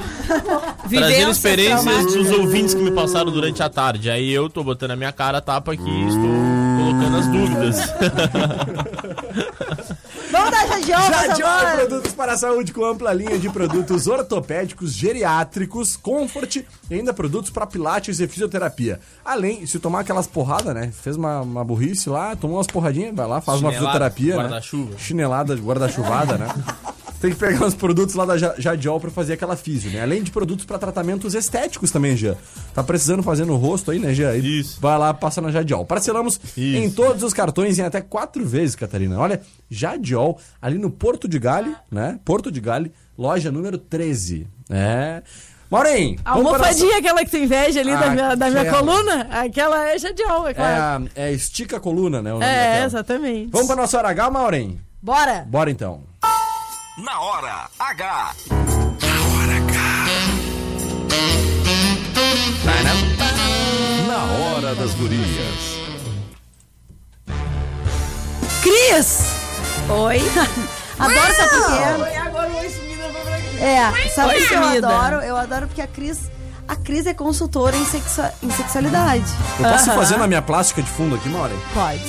trazendo experiências dos ouvintes que me passaram durante a tarde. Aí eu tô botando a minha cara a tapa aqui e estou colocando as dúvidas. Vamos dar Jadiol, Jadiol. Produtos para a Saúde com ampla linha de produtos ortopédicos, geriátricos, comfort e ainda produtos para pilates e fisioterapia. Além, se tomar aquelas porradas, né? Fez uma, uma burrice lá, tomou umas porradinhas, vai lá, faz uma Chinelada, fisioterapia, né? guarda-chuva. Chinelada, guarda-chuvada, né? Tem que pegar uns produtos lá da Ja- Jadiol pra fazer aquela físio, né? Além de produtos pra tratamentos estéticos também, Jean. Tá precisando fazer no rosto aí, né, Jean? Aí Isso. Vai lá, passa na Jadiol. Parcelamos Isso. em todos os cartões em até quatro vezes, Catarina. Olha, Jadiol, ali no Porto de Gale, né? Porto de Gale, loja número 13. É. Maureen, A para almofadinha, aquela que tu inveja ali da minha, da minha coluna, aquela é Jadiol, é É, claro. a- é estica a coluna, né? o nome É, daquela. exatamente. Vamos para nossa hora H, Maureen? Bora. Bora então. Na hora H. Na hora das gurias. Cris! Oi. Adoro, pra aqui. É, sabe Oi, o que eu adoro? Eu adoro porque a Cris. A Cris é consultora em, sexua- em sexualidade. Eu posso Aham. fazer na minha plástica de fundo aqui, Maureen? Pode.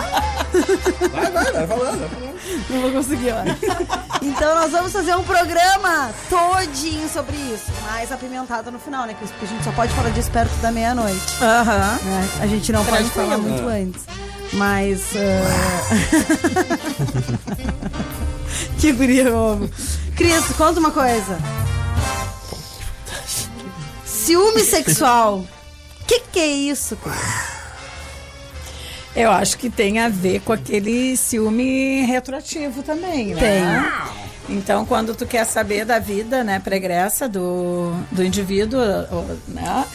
Vai, vai, vai falando, vai falando. Não vou conseguir, olha. Então nós vamos fazer um programa todinho sobre isso. Mais apimentado no final, né? Cris? Porque a gente só pode falar disso perto da meia-noite. Aham. né? A gente não pode Tranquilo. falar muito É. antes. Mas. ah, que guria, amo. Cris, conta uma coisa. Ciúme sexual. O que, que é isso, Cris? Eu acho que tem a ver com aquele ciúme retroativo também, né? Então, quando tu quer saber da vida, né, pregressa do, do indivíduo, né?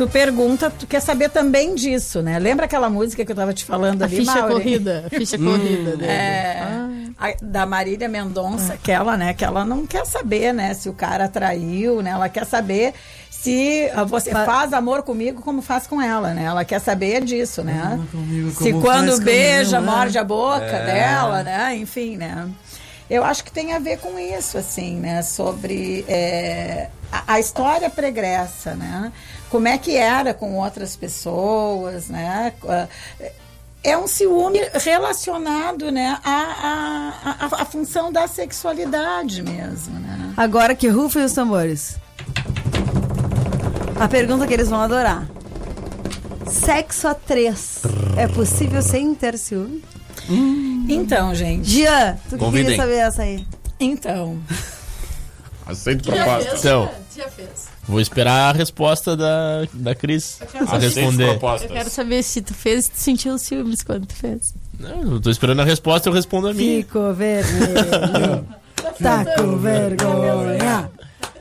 Tu pergunta, tu quer saber também disso, né? Lembra aquela música que eu tava te falando A ali, ficha Maureen? corrida, a ficha corrida dele. É, Ah. a- da Marília Mendonça, que ela, né, que ela não quer saber, né, se o cara traiu, né? Ela quer saber se ah, você faz amor comigo como faz com ela, né? Ela quer saber disso, né? se como quando beija, comigo, né? morde a boca É. dela, né? Enfim, né? Eu acho que tem a ver com isso, assim, né? Sobre é, a, a história pregressa, né? Como é que era com outras pessoas, né? É um ciúme relacionado, né, à, à, à, à função da sexualidade mesmo, né? Agora que rufem os tambores. A pergunta que eles vão adorar. Sexo a três. É possível sem ter ciúme? Então, gente. Jean, tu que queria saber essa aí. Então. Aceito proposta. Então, Já fez. vou esperar a resposta da, da Cris a responder. Eu quero saber se tu fez e tu sentiu os ciúmes quando tu fez. Não, eu tô esperando a resposta, eu respondo a minha. Ficou vermelho. tá com vergonha.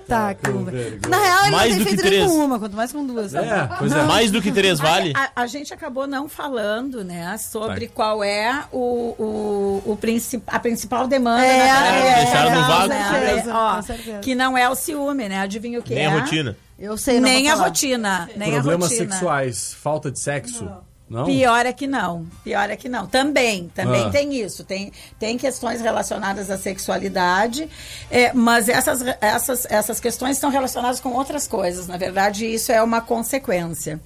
Tá com vergonha. Na real, ele Mais não tem feito nem três. com uma, quanto mais com duas. É, pois é. Mais do que três vale? A, a gente acabou não falando, né, sobre Tá. qual é o, o, o princi a principal demanda É, na é, deixaram no vácuo. Com certeza, Ó, com certeza. que não é o ciúme, né? Adivinha o que Nem é? a rotina. Eu sei, não Nem a falar. rotina, nem Problemas a rotina. sexuais, falta de sexo. Não? Pior é que não. Pior é que não. Também, também Ah. tem isso. Tem, tem questões relacionadas à sexualidade, é, mas essas, essas, essas questões estão relacionadas com outras coisas. Na verdade, isso é uma consequência.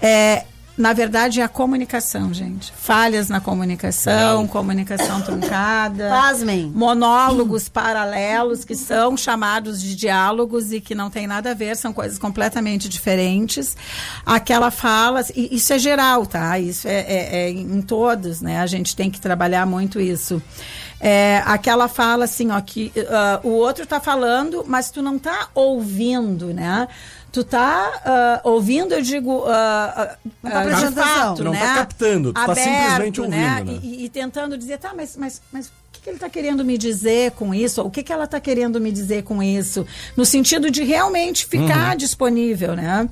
É, na verdade, é a comunicação, gente. Falhas na comunicação, comunicação truncada. Pasmem. Monólogos paralelos que são chamados de diálogos e que não tem nada a ver, são coisas completamente diferentes. Aquela fala, e isso é geral, tá? Isso é, é- é em todos, né? A gente tem que trabalhar muito isso. É, aquela fala assim, ó, que ah, o outro tá falando, mas tu não tá ouvindo, né? Tu tá ah, ouvindo, eu digo, ah, ah, Não tá de prestando fato, Tu não né? tá captando, tu tá Aberto, simplesmente ouvindo, né? E, e tentando dizer, tá, mas, mas, mas o que, que ele está querendo me dizer com isso? O que, que ela está querendo me dizer com isso? No sentido de realmente ficar disponível, né?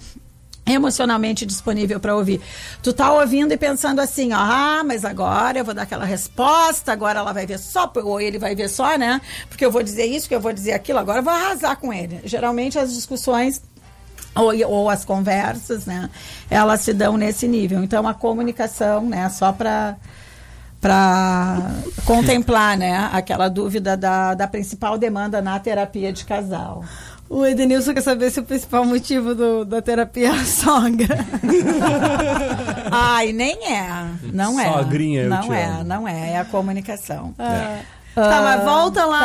emocionalmente disponível para ouvir. Tu tá ouvindo e pensando assim, ó, ah, mas agora eu vou dar aquela resposta, agora ela vai ver só, ou ele vai ver só, né? Porque eu vou dizer isso, que eu vou dizer aquilo, agora eu vou arrasar com ele. Geralmente as discussões ou, ou as conversas, né? Elas se dão nesse nível. Então a comunicação, né? Só para para contemplar, né? Aquela dúvida da, da principal demanda na terapia de casal. O Edenilson quer saber se o principal motivo do- da terapia é a sogra. Ai, nem é. Não é. Sogrinha, eu Não te é, amo. não é. É a comunicação. Ah. Ah, tá, mas volta lá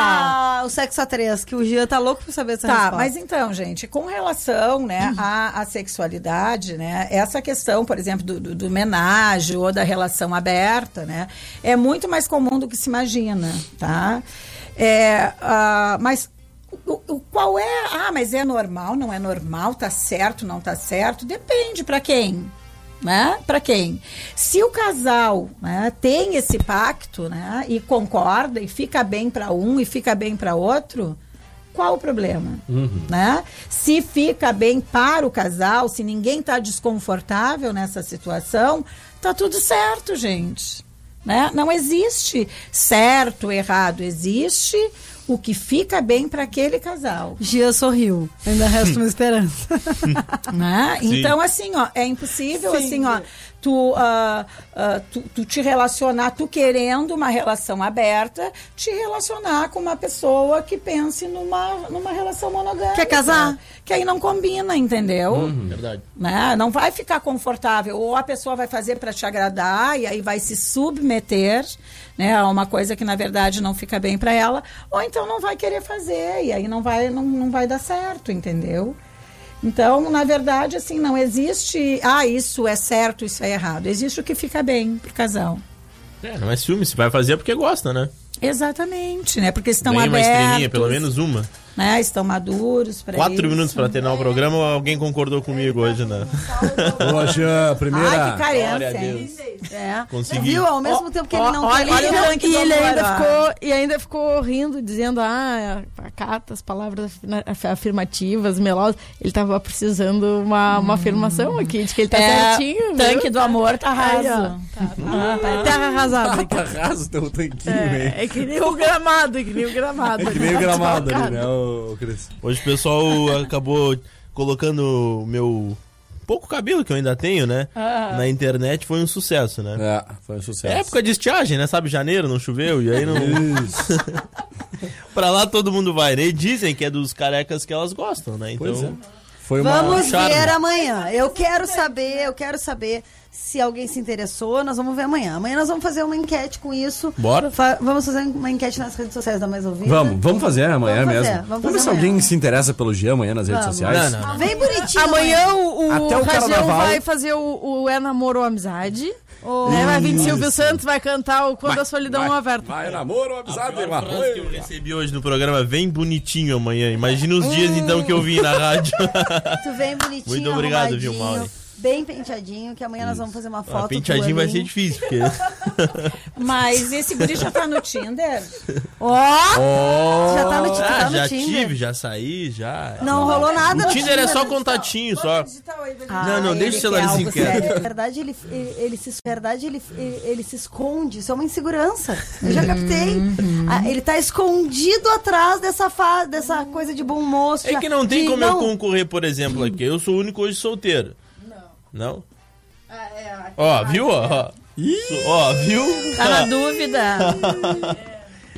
tá. o sexo a três, que o Gia tá louco pra saber essa Tá, resposta. mas então, gente, com relação né, à, à sexualidade, né, essa questão, por exemplo, do, do, do homenagem ou da relação aberta, né, é muito mais comum do que se imagina, tá? É, ah, mas o, o- qual é? Ah, mas é normal, não é normal, tá certo, não tá certo? Depende para quem. Né? Para quem? Se o casal né, tem esse pacto né, e concorda e fica bem para um e fica bem para outro, qual o problema? né? Se fica bem para o casal, se ninguém está desconfortável nessa situação, tá tudo certo, gente. Né? Não existe certo, errado, existe o que fica bem para aquele casal. Gia sorriu. Ainda resta uma esperança. Né? Então, assim, ó, é impossível, Sim. assim, ó, tu, ah, ah, tu, tu te relacionar, tu querendo uma relação aberta, te relacionar com uma pessoa que pense numa, numa relação monogâmica. Quer casar? Que aí não combina, entendeu? Verdade. né? Não vai ficar confortável. Ou a pessoa vai fazer para te agradar e aí vai se submeter né, a uma coisa que na verdade não fica bem para ela, ou então não vai querer fazer e aí não vai, não, não vai dar certo, entendeu? Então, na verdade, assim, não existe, ah, isso é certo, isso é errado. Existe o que fica bem pro casal. É, não é ciúme, se vai fazer é porque gosta, né? Exatamente, né? Porque estão Ganha uma abertos, estrelinha, pelo menos uma. Né? Estão maduros para Quatro isso. minutos pra terminar o programa, alguém concordou comigo hoje, né? Boa, Jean, primeira. Ai, que carência, Glória a hein? Deus. É. Consegui. Viu? Ao mesmo tempo que ele não olha, quer olha ele o não- tanque e ele ainda ficou e ainda ficou rindo dizendo ah acata as palavras afirma- af- afirmativas melosas ele tava precisando uma, uma afirmação aqui de que ele tá É, certinho tanque viu? do amor tá raso. Tá, tá, tá terra arrasada aqui. Tá raso teu tanquinho, é, hein? é que nem o gramado é que nem o gramado É que nem o gramado ali, né, ô, Cris? Hoje o pessoal acabou colocando o meu pouco cabelo que eu ainda tenho, né? Ah. Na internet foi um sucesso, né? É, foi um sucesso. É época de estiagem, né? Sabe, janeiro, não choveu, e aí não. pra lá todo mundo vai, né? E dizem que é dos carecas que elas gostam, né? Então. Pois é. Foi uma... Vamos charme. ver amanhã. Eu quero saber, eu quero saber se alguém se interessou. Nós vamos ver amanhã. Amanhã nós vamos fazer uma enquete com isso. Bora. Fa- vamos fazer uma enquete nas redes sociais da Mais Ouvida. Vamos, vamos fazer amanhã Vamos fazer, mesmo. vamos Vamos ver fazer se alguém se interessa pelo Jean amanhã nas redes Vamos. sociais. Não, não, não. Vem bonitinho. amanhã o, o Até o vai fazer o, o É Namoro ou Amizade né? vai vir Silvio Santos vai cantar o Quando a Solidão é Aberta Vai, namoro, amizade, A frase que eu recebi hoje no programa vem bonitinho amanhã. Imagina os dias então que eu vim na rádio. Tu vem bonitinho, Muito obrigado, viu, Mauri? Bem penteadinho, que amanhã nós vamos fazer uma Ah, foto. penteadinho tua vai ser difícil, porque. Mas esse guri já tá no Tinder? Ó! Já tá no, tu Ah, tá no já Tinder. tive, já saí, já. Não rolou nada O no Tinder é só Tinder. contatinho, só. Ah, Não, não, deixa o quer celularzinho quieto. sério. Na verdade, ele, ele, ele se, verdade ele, ele, ele se esconde. Isso é uma insegurança. Eu já captei. Uhum. Ah, ele tá escondido atrás dessa, fa, dessa coisa de bom moço. É já- que não tem de como eu não- concorrer, por exemplo, aqui. Eu sou o único hoje solteiro. Não. Ah, Ó, viu? Ó, ó viu? Tá na dúvida?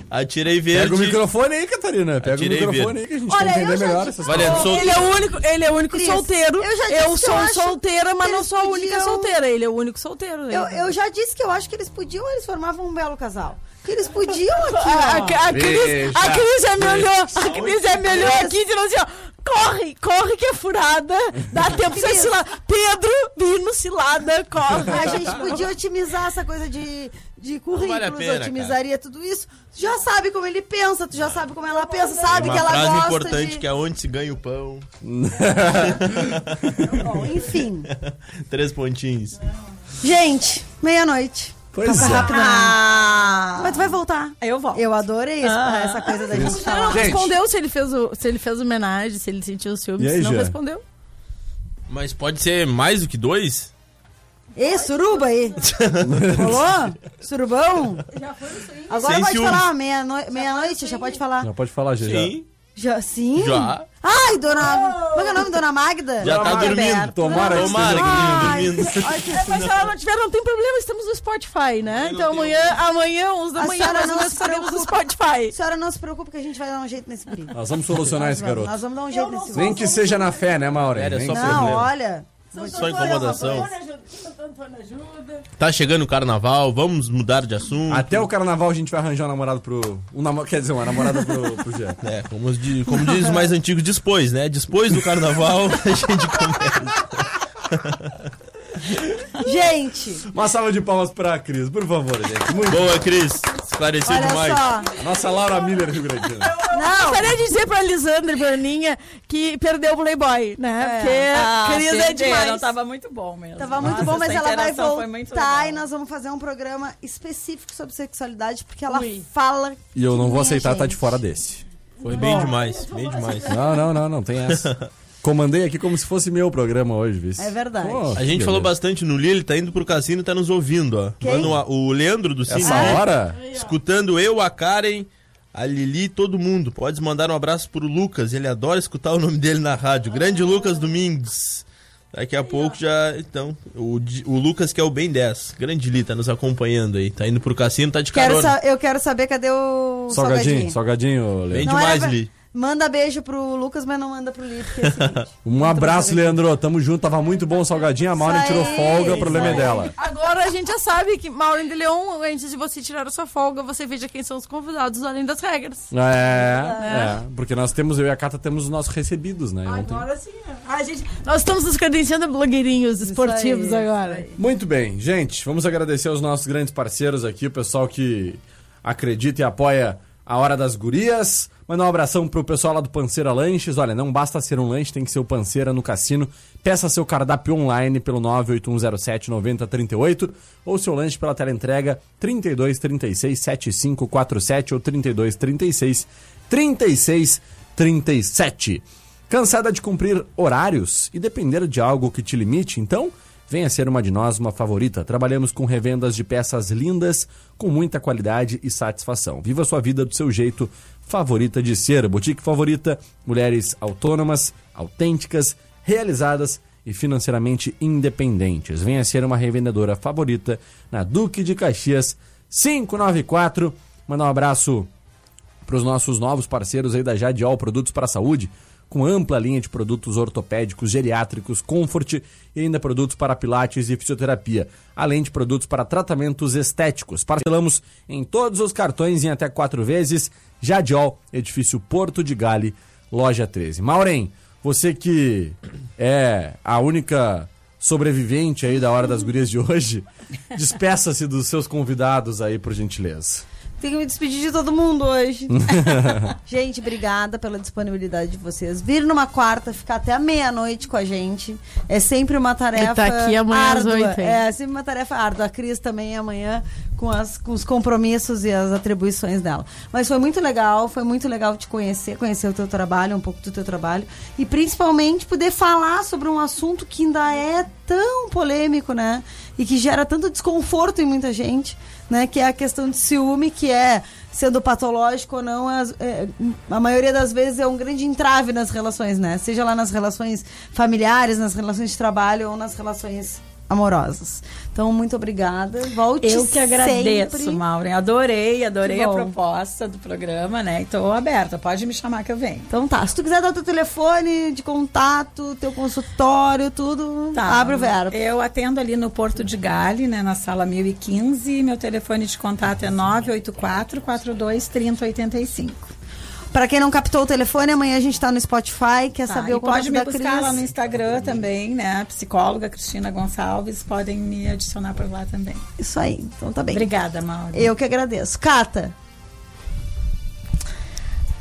Atirei verde. Pega o microfone aí, Catarina. Pega Atirei o microfone verde. aí que a gente Olha, eu entender melhor essas Valendo, coisas. sol- ele é o único ele é o único Cris, solteiro eu já disse que sou eu solteira mas não sou a única podiam- solteira ele é o único solteiro Eu, eu já disse que eu acho que eles podiam, eles formavam um belo casal. Que eles podiam aqui, A, a, a, Cris, a Cris já me olhou, a Cris já me olhou aqui e falou assim, ó, corre, corre que é furada, dá tempo pra você cilada. Pedro, Vino, cilada, corre. A gente podia otimizar essa coisa de, de currículos, vale pena, otimizaria tudo isso. Tu já sabe como ele pensa, tu já sabe como ela pensa, sabe uma que ela frase gosta importante de... que é onde se ganha o pão. Bom, enfim. Três pontinhos. Gente, meia-noite. Pois é. rápido, né? Ah, Mas tu vai voltar. eu volto. Eu adorei esse- Ah. essa coisa da gente Ele não falar. Gente. respondeu se ele fez o, se ele fez homenagem, se ele sentiu ciúme, E aí, se não Jean? respondeu. Mas pode ser mais do que dois? Ê, suruba aí. Rolou? Surubão? Agora Sem pode ciúmes. falar, meia-noite, meia-noite, já pode falar. Já pode falar, já. Sim. Já, sim? Já. Ai, dona... Como é que é o nome, dona Magda? Já tá Magda dormindo. Berto. Tomara que Tomara que dormindo. É, mas se ela não tiver, não tem problema, estamos no Spotify, né? Então amanhã, amanhã, 11 da A manhã, nós não estaremos no. Spotify. A senhora não se preocupe que a gente vai dar um jeito nesse brilho. Nós vamos solucionar esse garoto. Nós vamos dar um jeito nesse Nem brilho. que seja na fé, né, Maureen? Era Nem só Não, problema. olha... Só incomodação. Tá chegando o carnaval, vamos mudar de assunto. Até o carnaval a gente vai arranjar um namorado pro. Um namo... Quer dizer, uma namorada pro, pro Jean. É, como, os di- como diz os mais antigos, depois, né? Depois do carnaval, a gente começa. Gente, Uma salva de palmas pra Cris, por favor, gente. Muito Boa, Cris. Esclareceu olha demais. só. Nossa Laura Miller Rio Grande. Não, Gostaria de dizer pra Lisandra e pra Aninha que perdeu o Playboy, né? Porque Ah, Cris é demais. Tava muito bom mesmo. Tava muito Nossa, bom, mas ela vai muito voltar e nós vamos fazer um programa específico sobre sexualidade, porque ela Ui. fala. E eu não vou aceitar estar gente. de fora desse. Foi bem demais, bem demais. Não, não, não, não tem essa. Comandei aqui como se fosse meu programa hoje, vice. É verdade. Pô, A gente falou bastante no Lili, ele tá indo pro cassino e tá nos ouvindo, ó. Quem? O Leandro do Cine. Essa hora? Escutando eu, a Karen, a Lili, todo mundo. Pode mandar um abraço pro Lucas, ele adora escutar o nome dele na rádio. Grande Lucas Domingues. Daqui a pouco já. Então, o, o Lucas que é o Bem 10. Grande Li, tá nos acompanhando aí. Tá indo pro cassino, tá de Quero carona. sa- eu quero saber cadê o Salgadinho, salgadinho. salgadinho, Bem demais, Li. Manda beijo pro Lucas, mas não manda pro Li, porque é seguinte. Um abraço, Leandro. Tamo junto. Tava muito bom o salgadinho. A Maureen Isso tirou aí, folga, o problema é aí. dela. Agora a gente já sabe que, Maureen de Leon, antes de você tirar a sua folga, você veja quem são os convidados, além das regras. É, é, porque nós temos, eu e a Cata temos os nossos recebidos, né? Não Agora sim. A gente, nós estamos nos credenciando blogueirinhos esportivos aí, agora. Muito bem, gente, vamos agradecer aos nossos grandes parceiros aqui, o pessoal que acredita e apoia a Hora das Gurias. Mandar um abração pro pessoal lá do Panceira Lanches. Olha, não basta ser um lanche, tem que ser o Panceira no cassino. Peça seu cardápio online pelo 98107 9038 ou seu lanche pela tela entrega 3236 7547 ou 3236 3637. Cansada de cumprir horários e depender de algo que te limite? Então, venha ser uma de nós, uma favorita. Trabalhamos com revendas de peças lindas, com muita qualidade e satisfação. Viva sua vida do seu jeito favorita de ser. Boutique favorita, mulheres autônomas, autênticas, realizadas e financeiramente independentes. Venha ser uma revendedora favorita na Duque de Caxias 594. Mandar um abraço para os nossos novos parceiros aí da Jadiol Produtos para a Saúde, com ampla linha de produtos ortopédicos, geriátricos, comfort e ainda produtos para pilates e fisioterapia, além de produtos para tratamentos estéticos. Parcelamos em todos os cartões em até quatro vezes. Jadiol, edifício Porto de Gale, loja 13. Maureen, você que é a única sobrevivente aí da Hora das Gurias de hoje, despeça-se dos seus convidados aí, por gentileza. Tenho que me despedir de todo mundo hoje. gente, obrigada pela disponibilidade de vocês. Vir numa quarta, ficar até a meia-noite com a gente. É sempre uma tarefa. E tá aqui amanhã às árdua. oito, hein? É sempre uma tarefa árdua. A Cris também amanhã com, as, com os compromissos e as atribuições dela. Mas foi muito legal, foi muito legal te conhecer, conhecer o teu trabalho, um pouco do teu trabalho. E principalmente poder falar sobre um assunto que ainda é tão polêmico, né? E que gera tanto desconforto em muita gente, né? Que é a questão de ciúme, que é, sendo patológico ou não, é, a maioria das vezes é um grande entrave nas relações, né? Seja lá nas relações familiares, nas relações de trabalho ou nas relações amorosas. Então, muito obrigada. Volte Eu que agradeço, sempre. Maureen. Adorei, adorei a proposta do programa, né? Estou aberta, pode me chamar que eu venho. Então tá, se tu quiser dar teu telefone de contato, teu consultório, tudo, abre o verbo. Tá, Eu atendo ali no Porto de Gale, né, na sala 1015. Meu telefone de contato é 984 42 3085. Pra quem não captou o telefone, amanhã a gente tá no Spotify, quer Tá, saber o contato pode me da buscar Cris. lá no Instagram também, né? Psicóloga Cristina Gonçalves, podem me adicionar por lá também. Isso aí, então tá bem. Obrigada, Mauro. Eu que agradeço. Cata,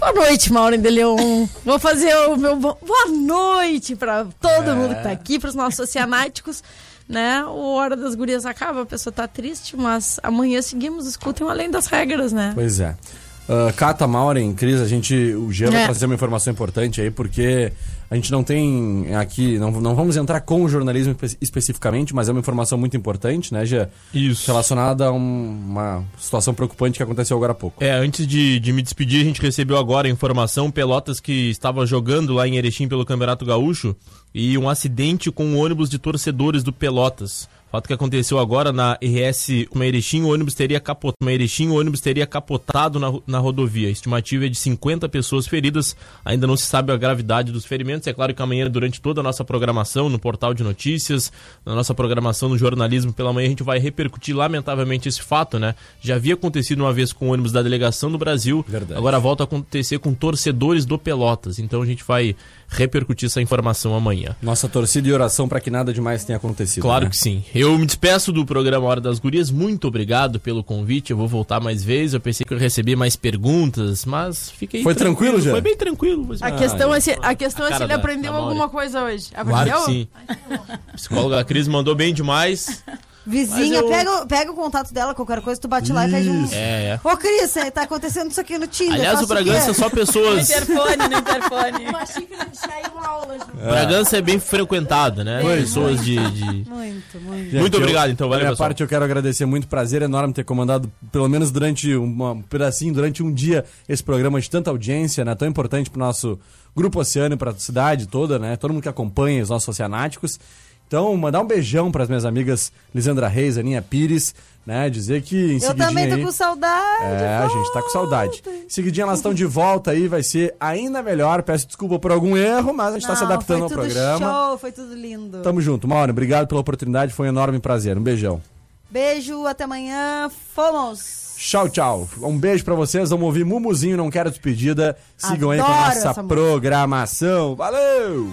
Boa noite, Maureen de Leon. Vou fazer o meu bo- boa noite pra todo É. mundo que tá aqui, pros nossos oceanáticos. Né? O Hora das Gurias acaba, a pessoa tá triste, mas amanhã seguimos, escutem além das regras, né? Pois é. Uh, Cata, Maureen, Cris, a gente, o Jean vai É. trazer uma informação importante aí, porque a gente não tem aqui, não, não vamos entrar com o jornalismo espe- especificamente, mas é uma informação muito importante, né, Jean? Isso. Relacionada a um- uma situação preocupante que aconteceu agora há pouco. É, antes de, de me despedir, a gente recebeu agora a informação, Pelotas que estava jogando lá em Erechim pelo Campeonato Gaúcho e um acidente com um ônibus de torcedores do Pelotas. Fato que aconteceu agora na RS uma Erechim, o ônibus teria capotado, uma Erechim, o ônibus teria capotado na, na rodovia. A estimativa é de 50 pessoas feridas. Ainda não se sabe a gravidade dos ferimentos. É claro que amanhã, durante toda a nossa programação, no portal de notícias, na nossa programação no jornalismo pela manhã, a gente vai repercutir lamentavelmente esse fato, né? Já havia acontecido uma vez com o ônibus da delegação do Brasil. Verdade. Agora volta a acontecer com torcedores do Pelotas. Então a gente vai repercutir essa informação amanhã. Nossa torcida e oração para que nada demais tenha acontecido. Claro né? que sim. Eu me despeço do programa Hora das Gurias. Muito obrigado pelo convite. Eu vou voltar mais vezes. Eu pensei que eu ia receber mais perguntas, mas fiquei. Foi tranquilo, já? Foi bem tranquilo. A questão é se, a questão A é se ele da- aprendeu alguma coisa hoje. Claro Aprendeu? que sim. A psicóloga Cris mandou bem demais. Vizinha, eu- pega, o- pega o contato dela, qualquer coisa, tu bate lá e pede um. É, é. Ô, Cris, é, tá acontecendo isso aqui no Tinder. Aliás, o Bragança é só pessoas. interfone, no interfone. Uma xícara de chá e uma aula junto. Bragança é bem frequentado, né? Foi, pessoas de. de- Muito, muito. Gente, Muito eu- obrigado, então. Da Valeu, minha pessoal. parte, eu quero agradecer muito. Prazer enorme ter comandado, pelo menos durante uma- um pedacinho, durante um dia, esse programa de tanta audiência, né? Tão importante pro nosso grupo Oceano, pra cidade toda, né? Todo mundo que acompanha os nossos oceanáticos. Então, mandar um beijão pras minhas amigas Lisandra Reis, Aninha Pires, né? Dizer que em Eu também tô aí- com saudade. É, a gente tá com saudade. Em seguidinha elas estão de volta aí, vai ser ainda melhor. Peço desculpa por algum erro, mas a gente tá se Não, adaptando ao foi tudo programa. show, foi tudo lindo. Tamo junto, Mauro. Obrigado pela oportunidade, foi um enorme prazer. Um beijão. Beijo, até amanhã. Fomos! Tchau, tchau. Um beijo pra vocês. Vamos ouvir Mumuzinho, não quero despedida. Sigam aí com a Adoro nossa programação. Valeu!